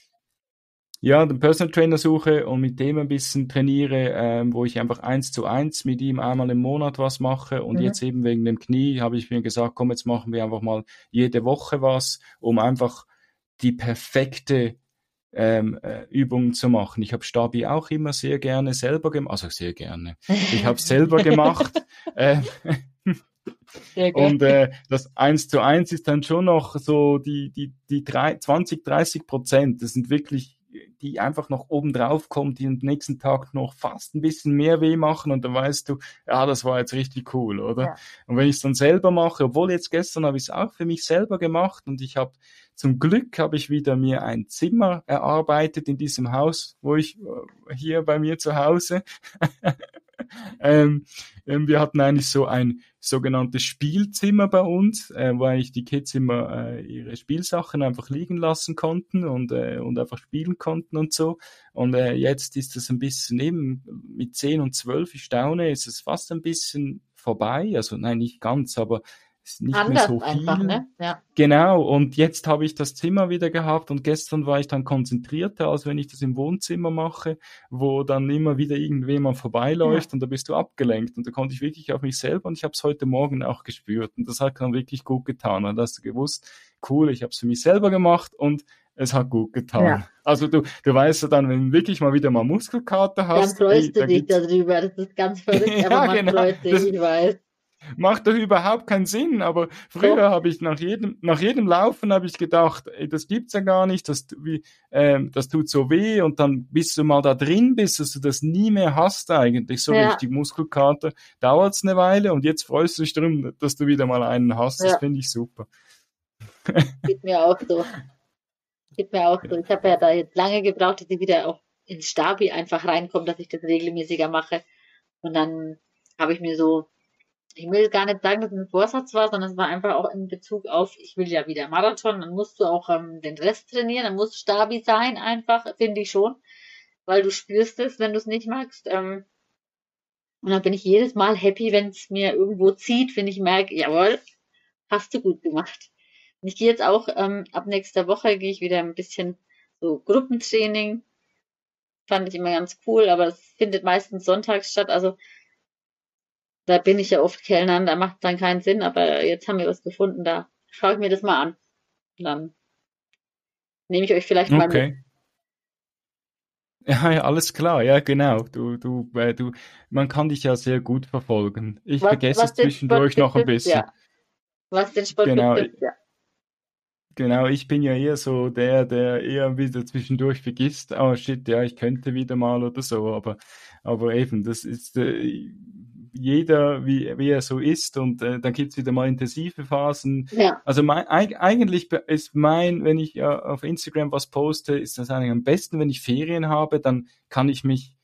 ja, den Personal Trainer suche und mit dem ein bisschen trainiere, ähm, wo ich einfach eins zu eins mit ihm einmal im Monat was mache. Und mhm. jetzt eben wegen dem Knie habe ich mir gesagt, komm, jetzt machen wir einfach mal jede Woche was, um einfach die perfekte ähm, äh, Übungen zu machen. Ich habe Stabi auch immer sehr gerne selber gemacht, also sehr gerne. Ich habe selber gemacht. (laughs) äh, und äh, das eins zu eins ist dann schon noch so die, die, die drei, 20, 30 Prozent. Das sind wirklich die einfach noch oben drauf kommen, die am nächsten Tag noch fast ein bisschen mehr weh machen und dann weißt du, ja, das war jetzt richtig cool, oder? Ja. Und wenn ich es dann selber mache, obwohl jetzt gestern habe ich es auch für mich selber gemacht und ich habe zum Glück habe ich wieder mir ein Zimmer erarbeitet in diesem Haus, wo ich äh, hier bei mir zu Hause. (laughs) (laughs) ähm, ähm, wir hatten eigentlich so ein sogenanntes Spielzimmer bei uns, äh, wo eigentlich die Kids immer äh, ihre Spielsachen einfach liegen lassen konnten und, äh, und einfach spielen konnten und so. Und äh, jetzt ist das ein bisschen eben mit 10 und 12, ich staune, ist es fast ein bisschen vorbei. Also nein, nicht ganz, aber ist nicht Anders mehr so viel. Einfach, ne? ja. Genau, und jetzt habe ich das Zimmer wieder gehabt und gestern war ich dann konzentrierter, als wenn ich das im Wohnzimmer mache, wo dann immer wieder irgendjemand vorbeiläuft ja. und da bist du abgelenkt und da konnte ich wirklich auf mich selber und ich habe es heute Morgen auch gespürt und das hat dann wirklich gut getan und hast du gewusst, cool, ich habe es für mich selber gemacht und es hat gut getan. Ja. Also du, du weißt ja dann, wenn du wirklich mal wieder mal Muskelkater hast. Dann freust ey, du dich darüber, das ist ganz verrückt, (laughs) ja, aber man genau. freut sich, das, ich weiß macht doch überhaupt keinen Sinn. Aber früher habe ich nach jedem, nach jedem Laufen habe ich gedacht, ey, das gibt's ja gar nicht, das, wie, ähm, das tut so weh und dann bis du mal da drin bist, dass du das nie mehr hast eigentlich, so ja. richtig Muskelkater, dauert's eine Weile und jetzt freust du dich darum, dass du wieder mal einen hast. Ja. Das finde ich super. Geht mir auch so. Geht mir auch so. Ich habe ja da jetzt lange gebraucht, dass ich wieder auch ins Stabi einfach reinkomme, dass ich das regelmäßiger mache. Und dann habe ich mir so ich will gar nicht sagen, dass es ein Vorsatz war, sondern es war einfach auch in Bezug auf, ich will ja wieder Marathon, dann musst du auch ähm, den Rest trainieren, dann muss stabil sein einfach, finde ich schon, weil du spürst es, wenn du es nicht magst. Ähm, und dann bin ich jedes Mal happy, wenn es mir irgendwo zieht, wenn ich merke, jawohl, hast du gut gemacht. Und ich gehe jetzt auch, ähm, ab nächster Woche gehe ich wieder ein bisschen so Gruppentraining. Fand ich immer ganz cool, aber es findet meistens sonntags statt. Also da bin ich ja oft Kellnern, da macht es dann keinen Sinn, aber jetzt haben wir was gefunden, da schaue ich mir das mal an. Und dann nehme ich euch vielleicht mal okay. mit. Ja, ja, alles klar, ja, genau. Du, du, äh, du, man kann dich ja sehr gut verfolgen. Ich was, vergesse was es zwischendurch noch ein bisschen. Ja. Was den Sport genau. betrifft, ja. Genau, ich bin ja eher so der, der eher wieder zwischendurch vergisst, oh shit, ja, ich könnte wieder mal oder so, aber, aber eben, das ist, äh, jeder, wie, wie er so ist und äh, dann gibt's wieder mal intensive Phasen. Ja. Also mein, eigentlich ist mein, wenn ich äh, auf Instagram was poste, ist das eigentlich am besten, wenn ich Ferien habe, dann kann ich mich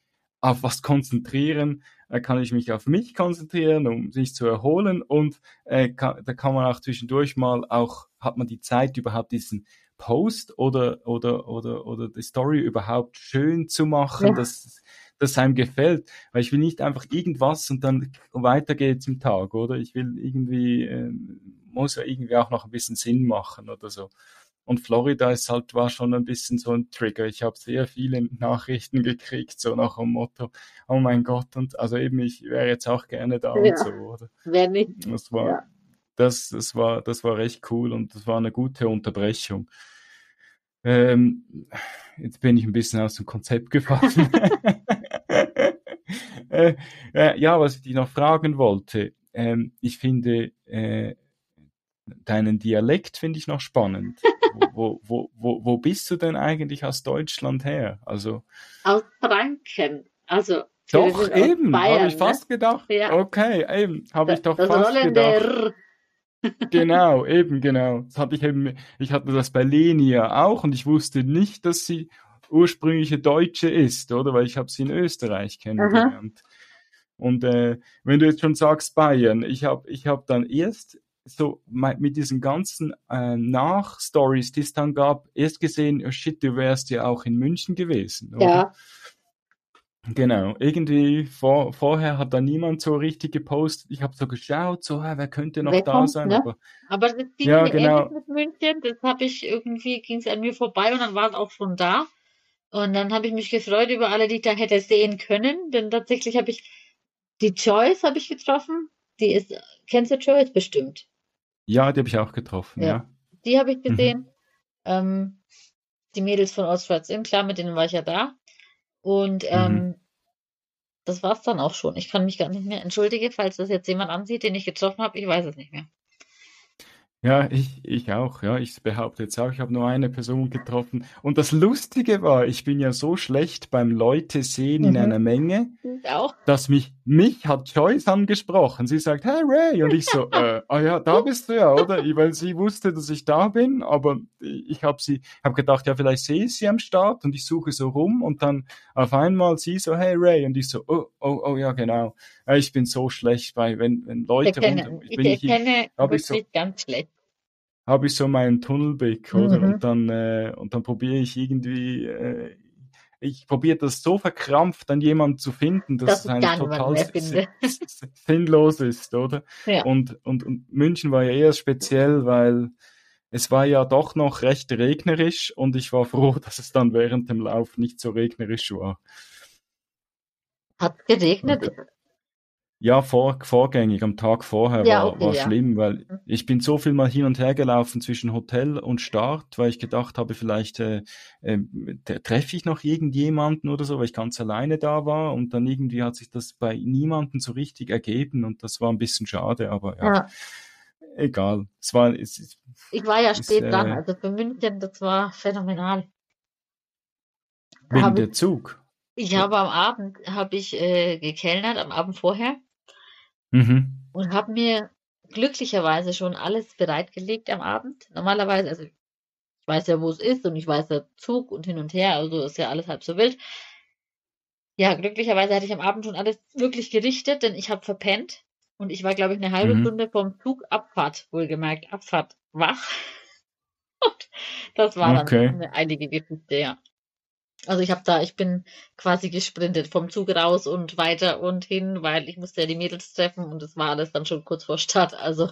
auf was konzentrieren, äh, kann ich mich auf mich konzentrieren, um sich zu erholen und äh, kann, da kann man auch zwischendurch mal auch, hat man die Zeit überhaupt diesen Post oder, oder, oder, oder die Story überhaupt schön zu machen, ja. dass das einem gefällt. Weil ich will nicht einfach irgendwas und dann weiter geht's im Tag, oder? Ich will irgendwie, äh, muss ja irgendwie auch noch ein bisschen Sinn machen oder so. Und Florida ist halt, war schon ein bisschen so ein Trigger. Ich habe sehr viele Nachrichten gekriegt, so nach dem Motto, oh mein Gott, und also eben, ich wäre jetzt auch gerne da ja, und so, oder? Wer nicht. Das war, ja. das, das war, das war recht cool und das war eine gute Unterbrechung. Ähm, jetzt bin ich ein bisschen aus dem Konzept gefallen. (laughs) äh, äh, ja, was ich dich noch fragen wollte, ähm, ich finde äh, deinen Dialekt finde ich noch spannend. wo, wo, wo, wo bist du denn eigentlich aus Deutschland her? Also aus Franken. Also doch, eben, habe ich ne? fast gedacht. Ja. Okay, eben, habe ich doch das fast gedacht. (laughs) genau, eben, genau. Das hatte ich eben, ich hatte das bei Lenia auch und ich wusste nicht, dass sie ursprüngliche Deutsche ist, oder? Weil ich habe sie in Österreich kennengelernt. Aha. Und äh, wenn du jetzt schon sagst Bayern, ich habe ich hab dann erst so mit diesen ganzen äh, Nachstories, die es dann gab, erst gesehen, oh shit, du wärst ja auch in München gewesen. Oder? Ja. Genau, irgendwie vor, vorher hat da niemand so richtig gepostet. Ich habe so geschaut, so, wer könnte noch wer da kommt, sein? Ne? Aber, aber das ging ja, genau. mit München, das habe ich irgendwie, ging es an mir vorbei und dann war es auch schon da. Und dann habe ich mich gefreut über alle, die ich da hätte sehen können, denn tatsächlich habe ich die Joyce habe ich getroffen. Die ist, kennst du Joyce bestimmt? Ja, die habe ich auch getroffen, ja. ja. Die habe ich mhm. gesehen. Mhm. Ähm, die Mädels von Ostwärts Inn, klar, mit denen war ich ja da. Und ähm, mhm. das war's dann auch schon. Ich kann mich gar nicht mehr entschuldigen, falls das jetzt jemand ansieht, den ich getroffen habe. Ich weiß es nicht mehr. Ja, ich, ich auch, ja. Ich behaupte jetzt auch, ich habe nur eine Person getroffen. Und das Lustige war, ich bin ja so schlecht beim Leute sehen mhm. in einer Menge, dass mich, mich hat Joyce angesprochen. Sie sagt, hey Ray. Und ich so, (laughs) äh, ah ja, da bist du ja, oder? Weil sie wusste, dass ich da bin, aber ich habe sie, habe gedacht, ja, vielleicht sehe ich sie am Start und ich suche so rum und dann auf einmal sie so, hey Ray. Und ich so, oh, oh, oh, ja, genau. Ich bin so schlecht bei, wenn, wenn Leute ich erkenne, runter, ich, ich erkenne wirklich so, ganz schlecht habe ich so meinen Tunnelblick, oder? Mhm. Und dann, äh, und dann probiere ich irgendwie, äh, ich probiere das so verkrampft, dann jemanden zu finden, dass das es eigentlich total sinnlos ist, oder? Ja. Und, und, und München war ja eher speziell, weil es war ja doch noch recht regnerisch und ich war froh, (laughs) dass es dann während dem Lauf nicht so regnerisch war. Hat geregnet? Und, ja, vor, vorgängig, am Tag vorher ja, war, okay, war ja. schlimm, weil mhm. ich bin so viel mal hin und her gelaufen zwischen Hotel und Start, weil ich gedacht habe, vielleicht äh, äh, treffe ich noch irgendjemanden oder so, weil ich ganz alleine da war und dann irgendwie hat sich das bei niemandem so richtig ergeben und das war ein bisschen schade, aber ja. ja. Egal. Es war, es, ich war ja spät äh, dran, also für München, das war phänomenal. Wegen der Zug? Ich habe am Abend, habe ich äh, gekellnert, am Abend vorher. Mhm. Und habe mir glücklicherweise schon alles bereitgelegt am Abend. Normalerweise, also ich weiß ja, wo es ist und ich weiß der Zug und hin und her, also ist ja alles halb so wild. Ja, glücklicherweise hatte ich am Abend schon alles wirklich gerichtet, denn ich habe verpennt und ich war, glaube ich, eine halbe mhm. Stunde vom Zug Abfahrt, wohlgemerkt, Abfahrt wach. (laughs) Und das war okay. dann eine einige Geschichte, ja. Also ich habe da, ich bin quasi gesprintet vom Zug raus und weiter und hin, weil ich musste ja die Mädels treffen und es war alles dann schon kurz vor Start. Also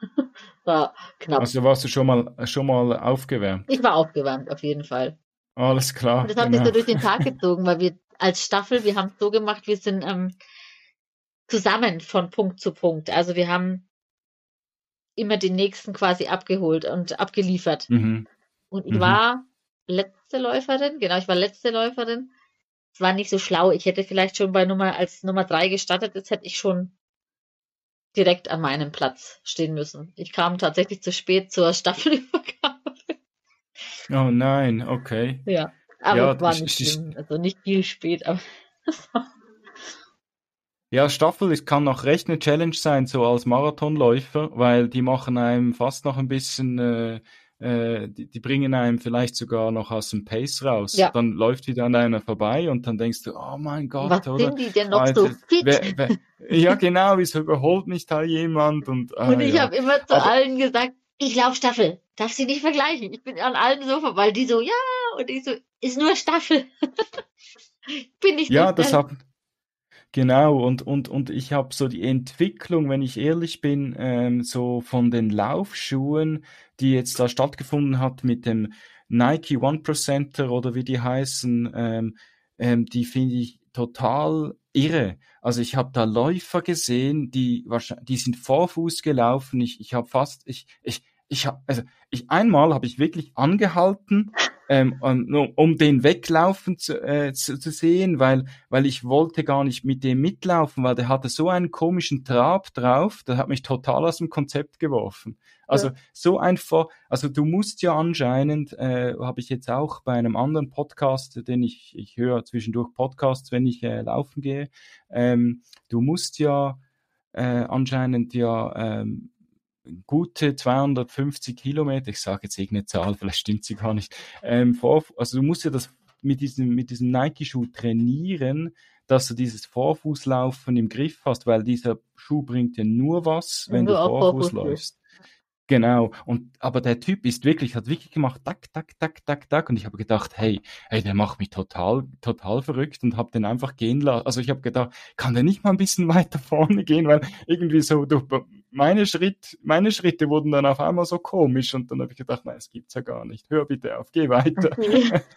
(laughs) war knapp. Also warst du schon mal schon mal aufgewärmt? Ich war aufgewärmt, auf jeden Fall. Alles klar. Und das hat genau. sich so durch den Tag (laughs) gezogen, weil wir als Staffel, wir haben es so gemacht, wir sind ähm, zusammen von Punkt zu Punkt. Also wir haben immer den nächsten quasi abgeholt und abgeliefert. Mhm. Und ich mhm. war letzte Läuferin. Genau, ich war letzte Läuferin. Es war nicht so schlau. Ich hätte vielleicht schon bei Nummer, als Nummer drei gestartet ist, hätte ich schon direkt an meinem Platz stehen müssen. Ich kam tatsächlich zu spät zur Staffelübergabe. Oh nein, okay. Ja, aber ja, es war nicht schlimm. Also nicht viel spät, aber. (laughs) ja, Staffel es kann noch recht eine Challenge sein, so als Marathonläufer, weil die machen einem fast noch ein bisschen äh, äh, die, die, bringen einem vielleicht sogar noch aus dem Pace raus. Ja. Dann läuft wieder an einer vorbei und dann denkst du, oh mein Gott, Was oder? sind die denn noch Alter, so fit? Wer, wer, (laughs) ja, genau, wieso überholt mich da jemand? Und, ah, und ich ja. habe immer zu Aber, allen gesagt, ich lauf Staffel, darf sie nicht vergleichen. Ich bin an allen so vorbei, die so, ja, und ich so, ist nur Staffel. (laughs) bin ich Ja, das haben Genau, und, und, und ich habe so die Entwicklung, wenn ich ehrlich bin, ähm, so von den Laufschuhen, die jetzt da stattgefunden hat mit dem Nike One Percenter oder wie die heißen, ähm, ähm, die finde ich total irre. Also ich habe da Läufer gesehen, die wahrscheinlich, die sind vorfuß gelaufen. Ich, ich habe fast, ich, ich, ich habe, also ich einmal habe ich wirklich angehalten, ähm, um, um den weglaufen zu, äh, zu, zu sehen, weil weil ich wollte gar nicht mit dem mitlaufen, weil der hatte so einen komischen Trab drauf, der hat mich total aus dem Konzept geworfen. Also ja. so einfach, also du musst ja anscheinend, äh, habe ich jetzt auch bei einem anderen Podcast, den ich ich höre zwischendurch Podcasts, wenn ich äh, laufen gehe, ähm, du musst ja äh, anscheinend ja ähm, gute 250 Kilometer, ich sage jetzt irgendeine Zahl, (laughs) vielleicht stimmt sie gar nicht, ähm, vor, also du musst ja das mit diesem, mit diesem Nike-Schuh trainieren, dass du dieses Vorfußlaufen im Griff hast, weil dieser Schuh bringt dir nur was, wenn, wenn du, du Vorfuß läufst. Genau. Und aber der Typ ist wirklich, hat wirklich gemacht, tak, tak, tak, tak, tak. Und ich habe gedacht, hey, hey, der macht mich total, total verrückt und habe den einfach gehen lassen. Also ich habe gedacht, kann der nicht mal ein bisschen (laughs) weiter vorne gehen, weil irgendwie so durch meine Schritt, meine Schritte wurden dann auf einmal so komisch und dann habe ich gedacht, nein, es gibt's ja gar nicht. Hör bitte auf, geh weiter. Okay. (laughs)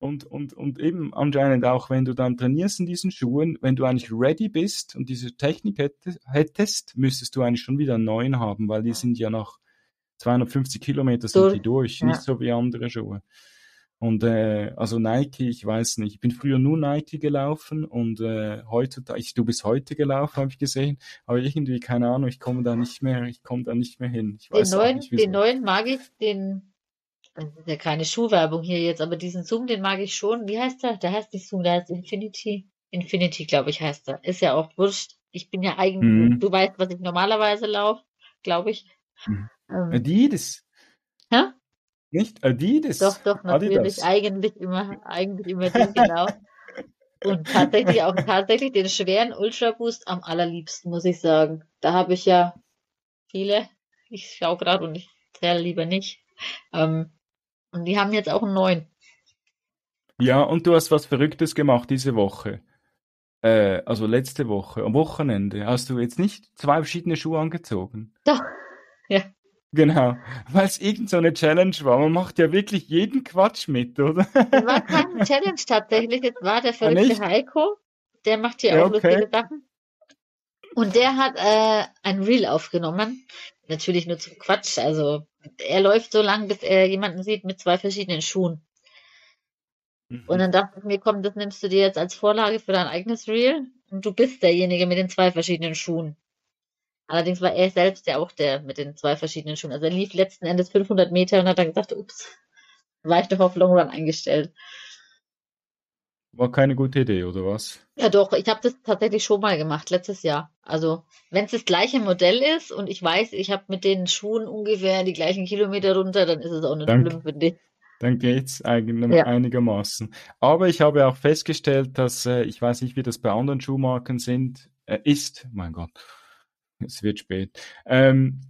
Und, und, und eben anscheinend auch, wenn du dann trainierst in diesen Schuhen, wenn du eigentlich ready bist und diese Technik hättest, müsstest du eigentlich schon wieder einen neuen haben, weil die sind ja nach 250 Kilometer sind durch. die durch, ja. nicht so wie andere Schuhe. Und äh, also Nike, ich weiß nicht, ich bin früher nur Nike gelaufen und äh, heute, ich, du bist heute gelaufen, habe ich gesehen, aber irgendwie keine Ahnung, ich komme da nicht mehr, ich komme da nicht mehr hin. Ich den neuen, nicht, den neuen mag ich, den das ist ja keine Schuhwerbung hier jetzt, aber diesen Zoom, den mag ich schon. Wie heißt der? Der heißt nicht Zoom, der heißt Infinity. Infinity, glaube ich, heißt er. Ist ja auch wurscht. Ich bin ja eigentlich, mhm. du weißt, was ich normalerweise laufe, glaube ich. Mhm. Ähm, Adidas. Hä? Nicht Adidas. Doch, doch, natürlich. Adidas. Eigentlich immer, eigentlich immer den, genau. Und tatsächlich auch tatsächlich den schweren Ultra Boost am allerliebsten, muss ich sagen. Da habe ich ja viele. Ich schaue gerade und ich zähle lieber nicht. Ähm, und die haben jetzt auch einen neuen. Ja, und du hast was Verrücktes gemacht diese Woche. Äh, also letzte Woche, am Wochenende. Hast du jetzt nicht zwei verschiedene Schuhe angezogen? Doch, ja. Genau, weil es irgend so eine Challenge war. Man macht ja wirklich jeden Quatsch mit, oder? Das war keine Challenge tatsächlich. Das war der verrückte ah, Heiko. Der macht hier ja, auch okay. lustige Sachen. Und der hat äh, ein Reel aufgenommen. Natürlich nur zum Quatsch. Also er läuft so lang, bis er jemanden sieht mit zwei verschiedenen Schuhen. Mhm. Und dann dachte ich mir, komm, das nimmst du dir jetzt als Vorlage für dein eigenes Reel und du bist derjenige mit den zwei verschiedenen Schuhen. Allerdings war er selbst ja auch der mit den zwei verschiedenen Schuhen. Also er lief letzten Endes 500 Meter und hat dann gesagt, ups, war ich doch auf Long Run eingestellt. War keine gute Idee, oder was? Ja, doch. Ich habe das tatsächlich schon mal gemacht, letztes Jahr. Also, wenn es das gleiche Modell ist und ich weiß, ich habe mit den Schuhen ungefähr die gleichen Kilometer runter, dann ist es auch nicht Dank, schlimm für dich. Dann geht's eigentlich ja. einigermaßen. Aber ich habe auch festgestellt, dass äh, ich weiß nicht, wie das bei anderen Schuhmarken sind, äh, ist, mein Gott, es wird spät. Ähm,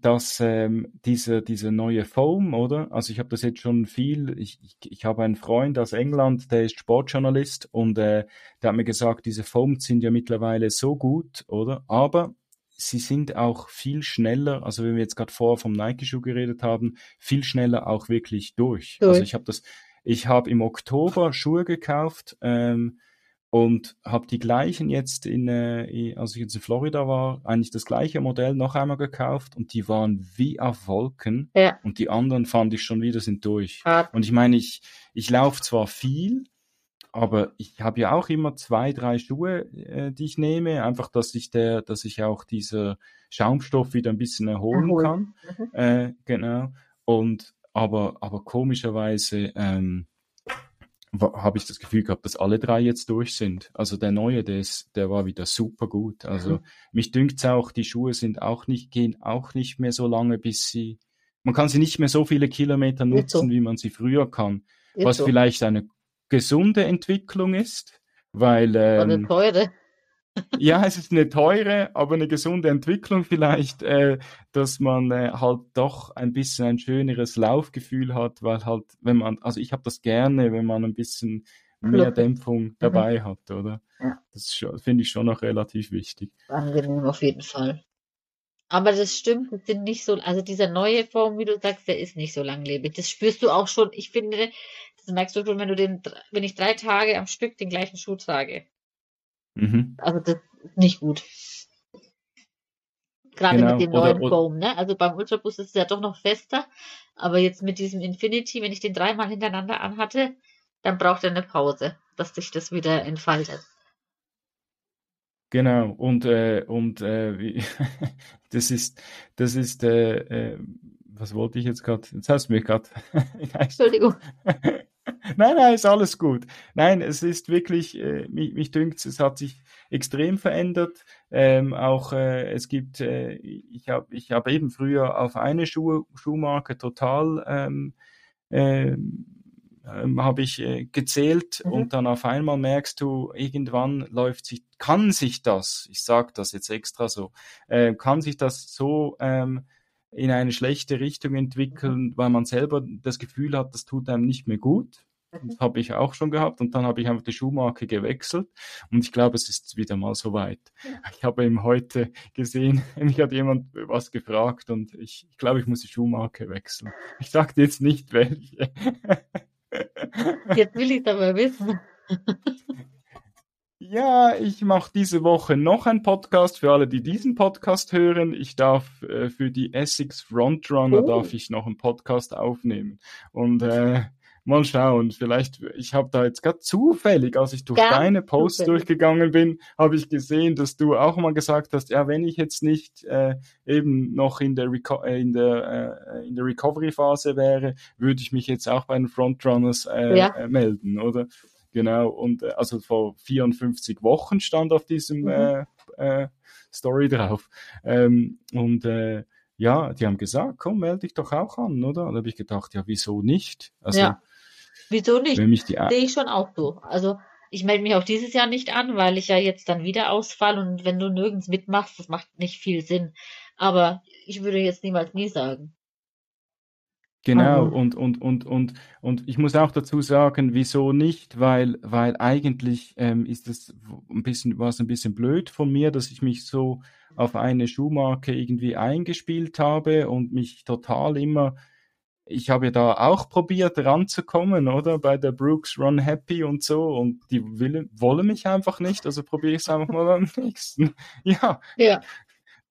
dass ähm, diese, diese neue Foam, oder? Also ich habe das jetzt schon viel, ich, ich, ich habe einen Freund aus England, der ist Sportjournalist und äh, der hat mir gesagt, diese Foams sind ja mittlerweile so gut, oder? Aber sie sind auch viel schneller, also wenn wir jetzt gerade vorher vom Nike-Schuh geredet haben, viel schneller auch wirklich durch. durch. Also ich habe das, ich habe im Oktober Schuhe gekauft, ähm, und habe die gleichen jetzt in, äh, als ich jetzt in Florida war, eigentlich das gleiche Modell noch einmal gekauft und die waren wie auf Wolken ja. und die anderen fand ich schon wieder sind durch. Ja. Und ich meine, ich, ich laufe zwar viel, aber ich habe ja auch immer zwei, drei Schuhe, äh, die ich nehme, einfach, dass ich der, dass ich auch dieser Schaumstoff wieder ein bisschen erholen Erholen. kann. Mhm. Äh, genau. Und aber, aber komischerweise ähm, habe ich das Gefühl gehabt, dass alle drei jetzt durch sind. Also der neue, der ist, der war wieder super gut. Also mhm. mich dünkt's auch, die Schuhe sind auch nicht, gehen auch nicht mehr so lange, bis sie, man kann sie nicht mehr so viele Kilometer nutzen, so. wie man sie früher kann. Ist was so. vielleicht eine gesunde Entwicklung ist, weil, ähm, eine teure ja, es ist eine teure, aber eine gesunde Entwicklung vielleicht, äh, dass man äh, halt doch ein bisschen ein schöneres Laufgefühl hat, weil halt, wenn man, also ich habe das gerne, wenn man ein bisschen mehr Dämpfung mhm. dabei mhm. hat, oder? Ja. Das finde ich schon noch relativ wichtig. Angenehm auf jeden Fall. Aber das stimmt, das sind nicht so, also dieser neue Form, wie du sagst, der ist nicht so langlebig. Das spürst du auch schon. Ich finde, das merkst du schon, wenn du den, wenn ich drei Tage am Stück den gleichen Schuh trage. Mhm. Also das ist nicht gut. Gerade genau. mit dem neuen oder, Foam, ne? Also beim Ultraboost ist es ja doch noch fester. Aber jetzt mit diesem Infinity, wenn ich den dreimal hintereinander anhatte, dann braucht er eine Pause, dass sich das wieder entfaltet. Genau, und, äh, und äh, wie, (laughs) das ist, das ist, äh, äh, was wollte ich jetzt gerade? Jetzt hast du mich gerade. (laughs) Entschuldigung. (laughs) (laughs) nein, nein, ist alles gut. Nein, es ist wirklich, äh, mich, mich dünkt, es hat sich extrem verändert. Ähm, auch äh, es gibt, äh, ich habe ich hab eben früher auf eine Schuh, Schuhmarke total ähm, ähm, ähm, habe ich äh, gezählt mhm. und dann auf einmal merkst du, irgendwann läuft sich, kann sich das, ich sage das jetzt extra so, äh, kann sich das so ähm, in eine schlechte Richtung entwickeln, weil man selber das Gefühl hat, das tut einem nicht mehr gut. Mhm. Das habe ich auch schon gehabt und dann habe ich einfach die Schuhmarke gewechselt und ich glaube, es ist wieder mal soweit. Ja. Ich habe eben heute gesehen, (laughs) mich hat jemand was gefragt und ich, ich glaube, ich muss die Schuhmarke wechseln. Ich sage jetzt nicht welche. Jetzt will ich es aber wissen. (laughs) Ja, ich mache diese Woche noch einen Podcast für alle, die diesen Podcast hören. Ich darf äh, für die Essex Frontrunner oh. darf ich noch einen Podcast aufnehmen und äh, mal schauen. Vielleicht, ich habe da jetzt gerade zufällig, als ich durch Ganz deine Posts zufällig. durchgegangen bin, habe ich gesehen, dass du auch mal gesagt hast, ja, wenn ich jetzt nicht äh, eben noch in der Reco äh, in der äh, in der Recovery Phase wäre, würde ich mich jetzt auch bei den Frontrunners äh, ja. äh, melden, oder? Genau, und äh, also vor 54 Wochen stand auf diesem mhm. äh, äh, Story drauf. Ähm, und äh, ja, die haben gesagt, komm, melde dich doch auch an, oder? Und da habe ich gedacht, ja, wieso nicht? Also, ja. Wieso nicht? Sehe ich schon auch so. Also ich melde mich auch dieses Jahr nicht an, weil ich ja jetzt dann wieder ausfall und wenn du nirgends mitmachst, das macht nicht viel Sinn. Aber ich würde jetzt niemals nie sagen. Genau, mhm. und, und, und, und, und ich muss auch dazu sagen, wieso nicht, weil, weil eigentlich ähm, ist es ein bisschen, war es ein bisschen blöd von mir, dass ich mich so auf eine Schuhmarke irgendwie eingespielt habe und mich total immer, ich habe ja da auch probiert ranzukommen, oder? Bei der Brooks Run Happy und so und die will, wollen mich einfach nicht, also probiere ich es einfach mal beim (laughs) nächsten. Ja. Ja.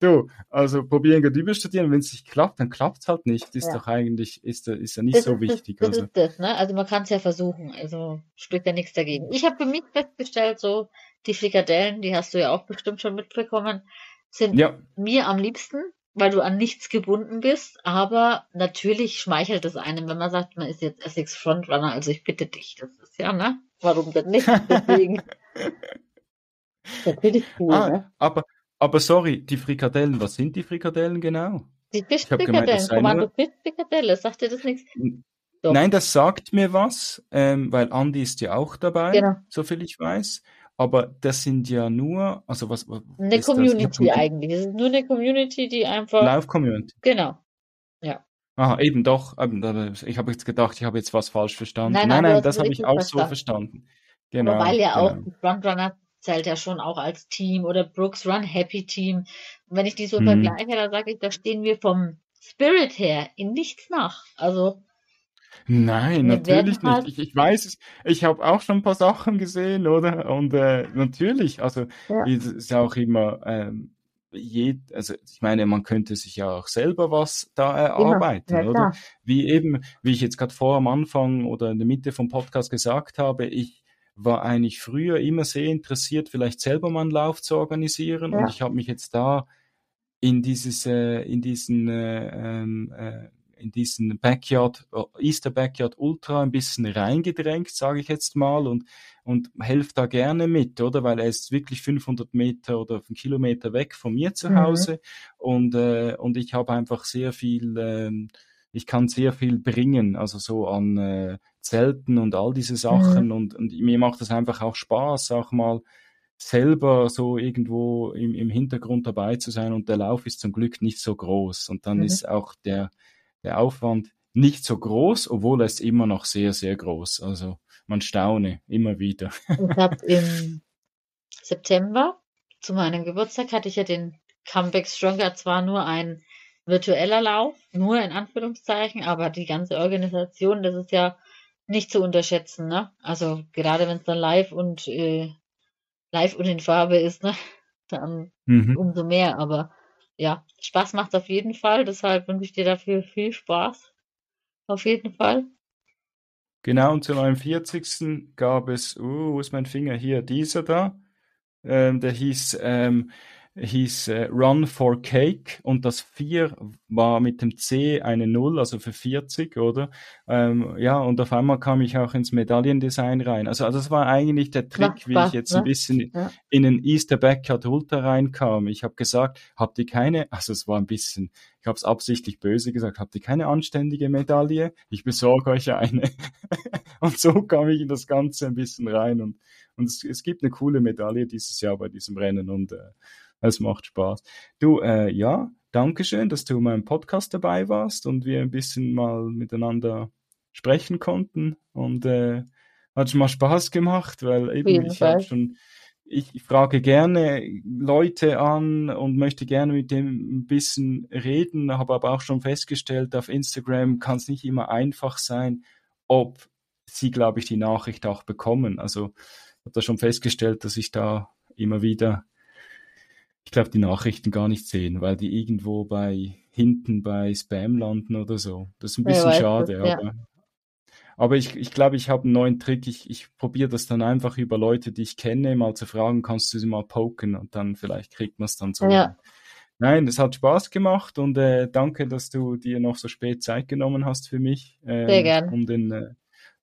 Du, also probieren Gedübe studieren, wenn es nicht klappt, dann klappt es halt nicht. Ist ja. doch eigentlich, ist, ist ja nicht das so wichtig. Das, das also. ist das, ne? Also man kann es ja versuchen, also spricht ja nichts dagegen. Ich habe für mich festgestellt, so die Frikadellen, die hast du ja auch bestimmt schon mitbekommen, sind ja. mir am liebsten, weil du an nichts gebunden bist, aber natürlich schmeichelt es einem, wenn man sagt, man ist jetzt Essex Frontrunner, also ich bitte dich, das ist ja, ne? Warum denn nicht? (laughs) Deswegen. (laughs) natürlich cool, ah, ne? Aber aber sorry, die Frikadellen, was sind die Frikadellen genau? Die Fischfrikadellen, Kommando Fischfrikadelle, sagt dir das nichts? Doch. Nein, das sagt mir was, ähm, weil Andi ist ja auch dabei, genau. soviel ich weiß. Aber das sind ja nur, also was, was eine Community eigentlich. Es ist nur eine Community, die einfach. Live Community. Genau. Ja. Aha, eben doch. Ich habe jetzt gedacht, ich habe jetzt was falsch verstanden. Nein, nein, nein das habe ich auch verstanden. so verstanden. Genau. Aber weil ja genau. auch die Frontrunner zählt ja schon auch als Team oder Brooks Run Happy Team. Und wenn ich die so mhm. vergleiche, dann sage ich, da stehen wir vom Spirit her in nichts nach. Also Nein, natürlich nicht. Halt ich, ich weiß es, ich habe auch schon ein paar Sachen gesehen, oder? Und äh, natürlich, also ja. ist auch immer ähm, je, also ich meine, man könnte sich ja auch selber was da erarbeiten, ja, oder? Wie eben, wie ich jetzt gerade vor am Anfang oder in der Mitte vom Podcast gesagt habe, ich war eigentlich früher immer sehr interessiert, vielleicht selber mal einen Lauf zu organisieren. Ja. Und ich habe mich jetzt da in dieses, äh, in diesen, äh, ähm, äh, in diesen Backyard, äh, Easter Backyard Ultra ein bisschen reingedrängt, sage ich jetzt mal, und, und helfe da gerne mit, oder? Weil er ist wirklich 500 Meter oder einen Kilometer weg von mir zu mhm. Hause mhm. und, äh, und ich habe einfach sehr viel, äh, ich kann sehr viel bringen, also so an äh, Zelten und all diese Sachen. Mhm. Und, und mir macht es einfach auch Spaß, auch mal selber so irgendwo im, im Hintergrund dabei zu sein. Und der Lauf ist zum Glück nicht so groß. Und dann mhm. ist auch der, der Aufwand nicht so groß, obwohl er ist immer noch sehr, sehr groß. Also man staune immer wieder. (laughs) Ich habe im September zu meinem Geburtstag hatte ich ja den Comeback Stronger zwar nur ein virtueller Lauf, nur in Anführungszeichen, aber die ganze Organisation, das ist ja nicht zu unterschätzen, ne? Also gerade wenn es dann live und äh, live und in Farbe ist, ne? (laughs) Dann mhm. umso mehr. Aber ja, Spaß macht auf jeden Fall. Deshalb wünsche ich dir dafür viel Spaß. Auf jeden Fall. Genau, und zu meinem 40. gab es, uh, wo ist mein Finger hier, dieser da, ähm, der hieß ähm, hieß äh, Run for Cake und das 4 war mit dem C eine Null, also für 40, oder? Ähm, ja, und auf einmal kam ich auch ins Medaillendesign rein. Also, also das war eigentlich der Trick, wie ich jetzt ne? ein bisschen ja. in den Easter Backyard Ultra reinkam. Ich habe gesagt, habt ihr keine, also es war ein bisschen, ich habe es absichtlich böse gesagt, habt ihr keine anständige Medaille? Ich besorge euch eine. (laughs) und so kam ich in das Ganze ein bisschen rein und, und es, es gibt eine coole Medaille dieses Jahr bei diesem Rennen und äh, es macht Spaß. Du, äh, ja, danke schön, dass du in meinem Podcast dabei warst und wir ein bisschen mal miteinander sprechen konnten. Und äh, hat schon mal Spaß gemacht, weil eben ich habe schon, ich, frage gerne Leute an und möchte gerne mit dem ein bisschen reden, habe aber auch schon festgestellt, auf Instagram kann es nicht immer einfach sein, ob sie, glaube ich, die Nachricht auch bekommen. Also ich habe da schon festgestellt, dass ich da immer wieder ich glaube, die Nachrichten gar nicht sehen, weil die irgendwo bei hinten bei Spam landen oder so. Das ist ein bisschen ja, schade, das, aber, aber ich, ich glaube, ich habe einen neuen Trick. Ich, ich probiere das dann einfach über Leute, die ich kenne, mal zu fragen, kannst du sie mal poken und dann vielleicht kriegt man es dann so. Ja. Nein, es hat Spaß gemacht und äh, danke, dass du dir noch so spät Zeit genommen hast für mich, äh, um den äh,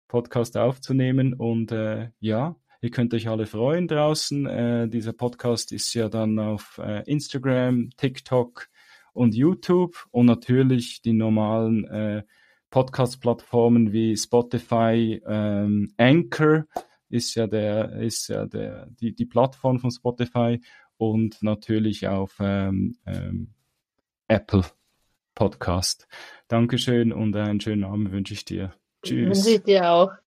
Podcast aufzunehmen. Und äh, ja, Ihr könnt euch alle freuen draußen. Äh, dieser Podcast ist ja dann auf äh, Instagram, TikTok und YouTube und natürlich die normalen äh, Podcast-Plattformen wie Spotify, ähm, Anchor ist ja der ist ja der die die Plattform von Spotify und natürlich auf ähm, ähm, Apple Podcast. Dankeschön und einen schönen Abend wünsche ich dir. Tschüss. Wünsche ich dir auch.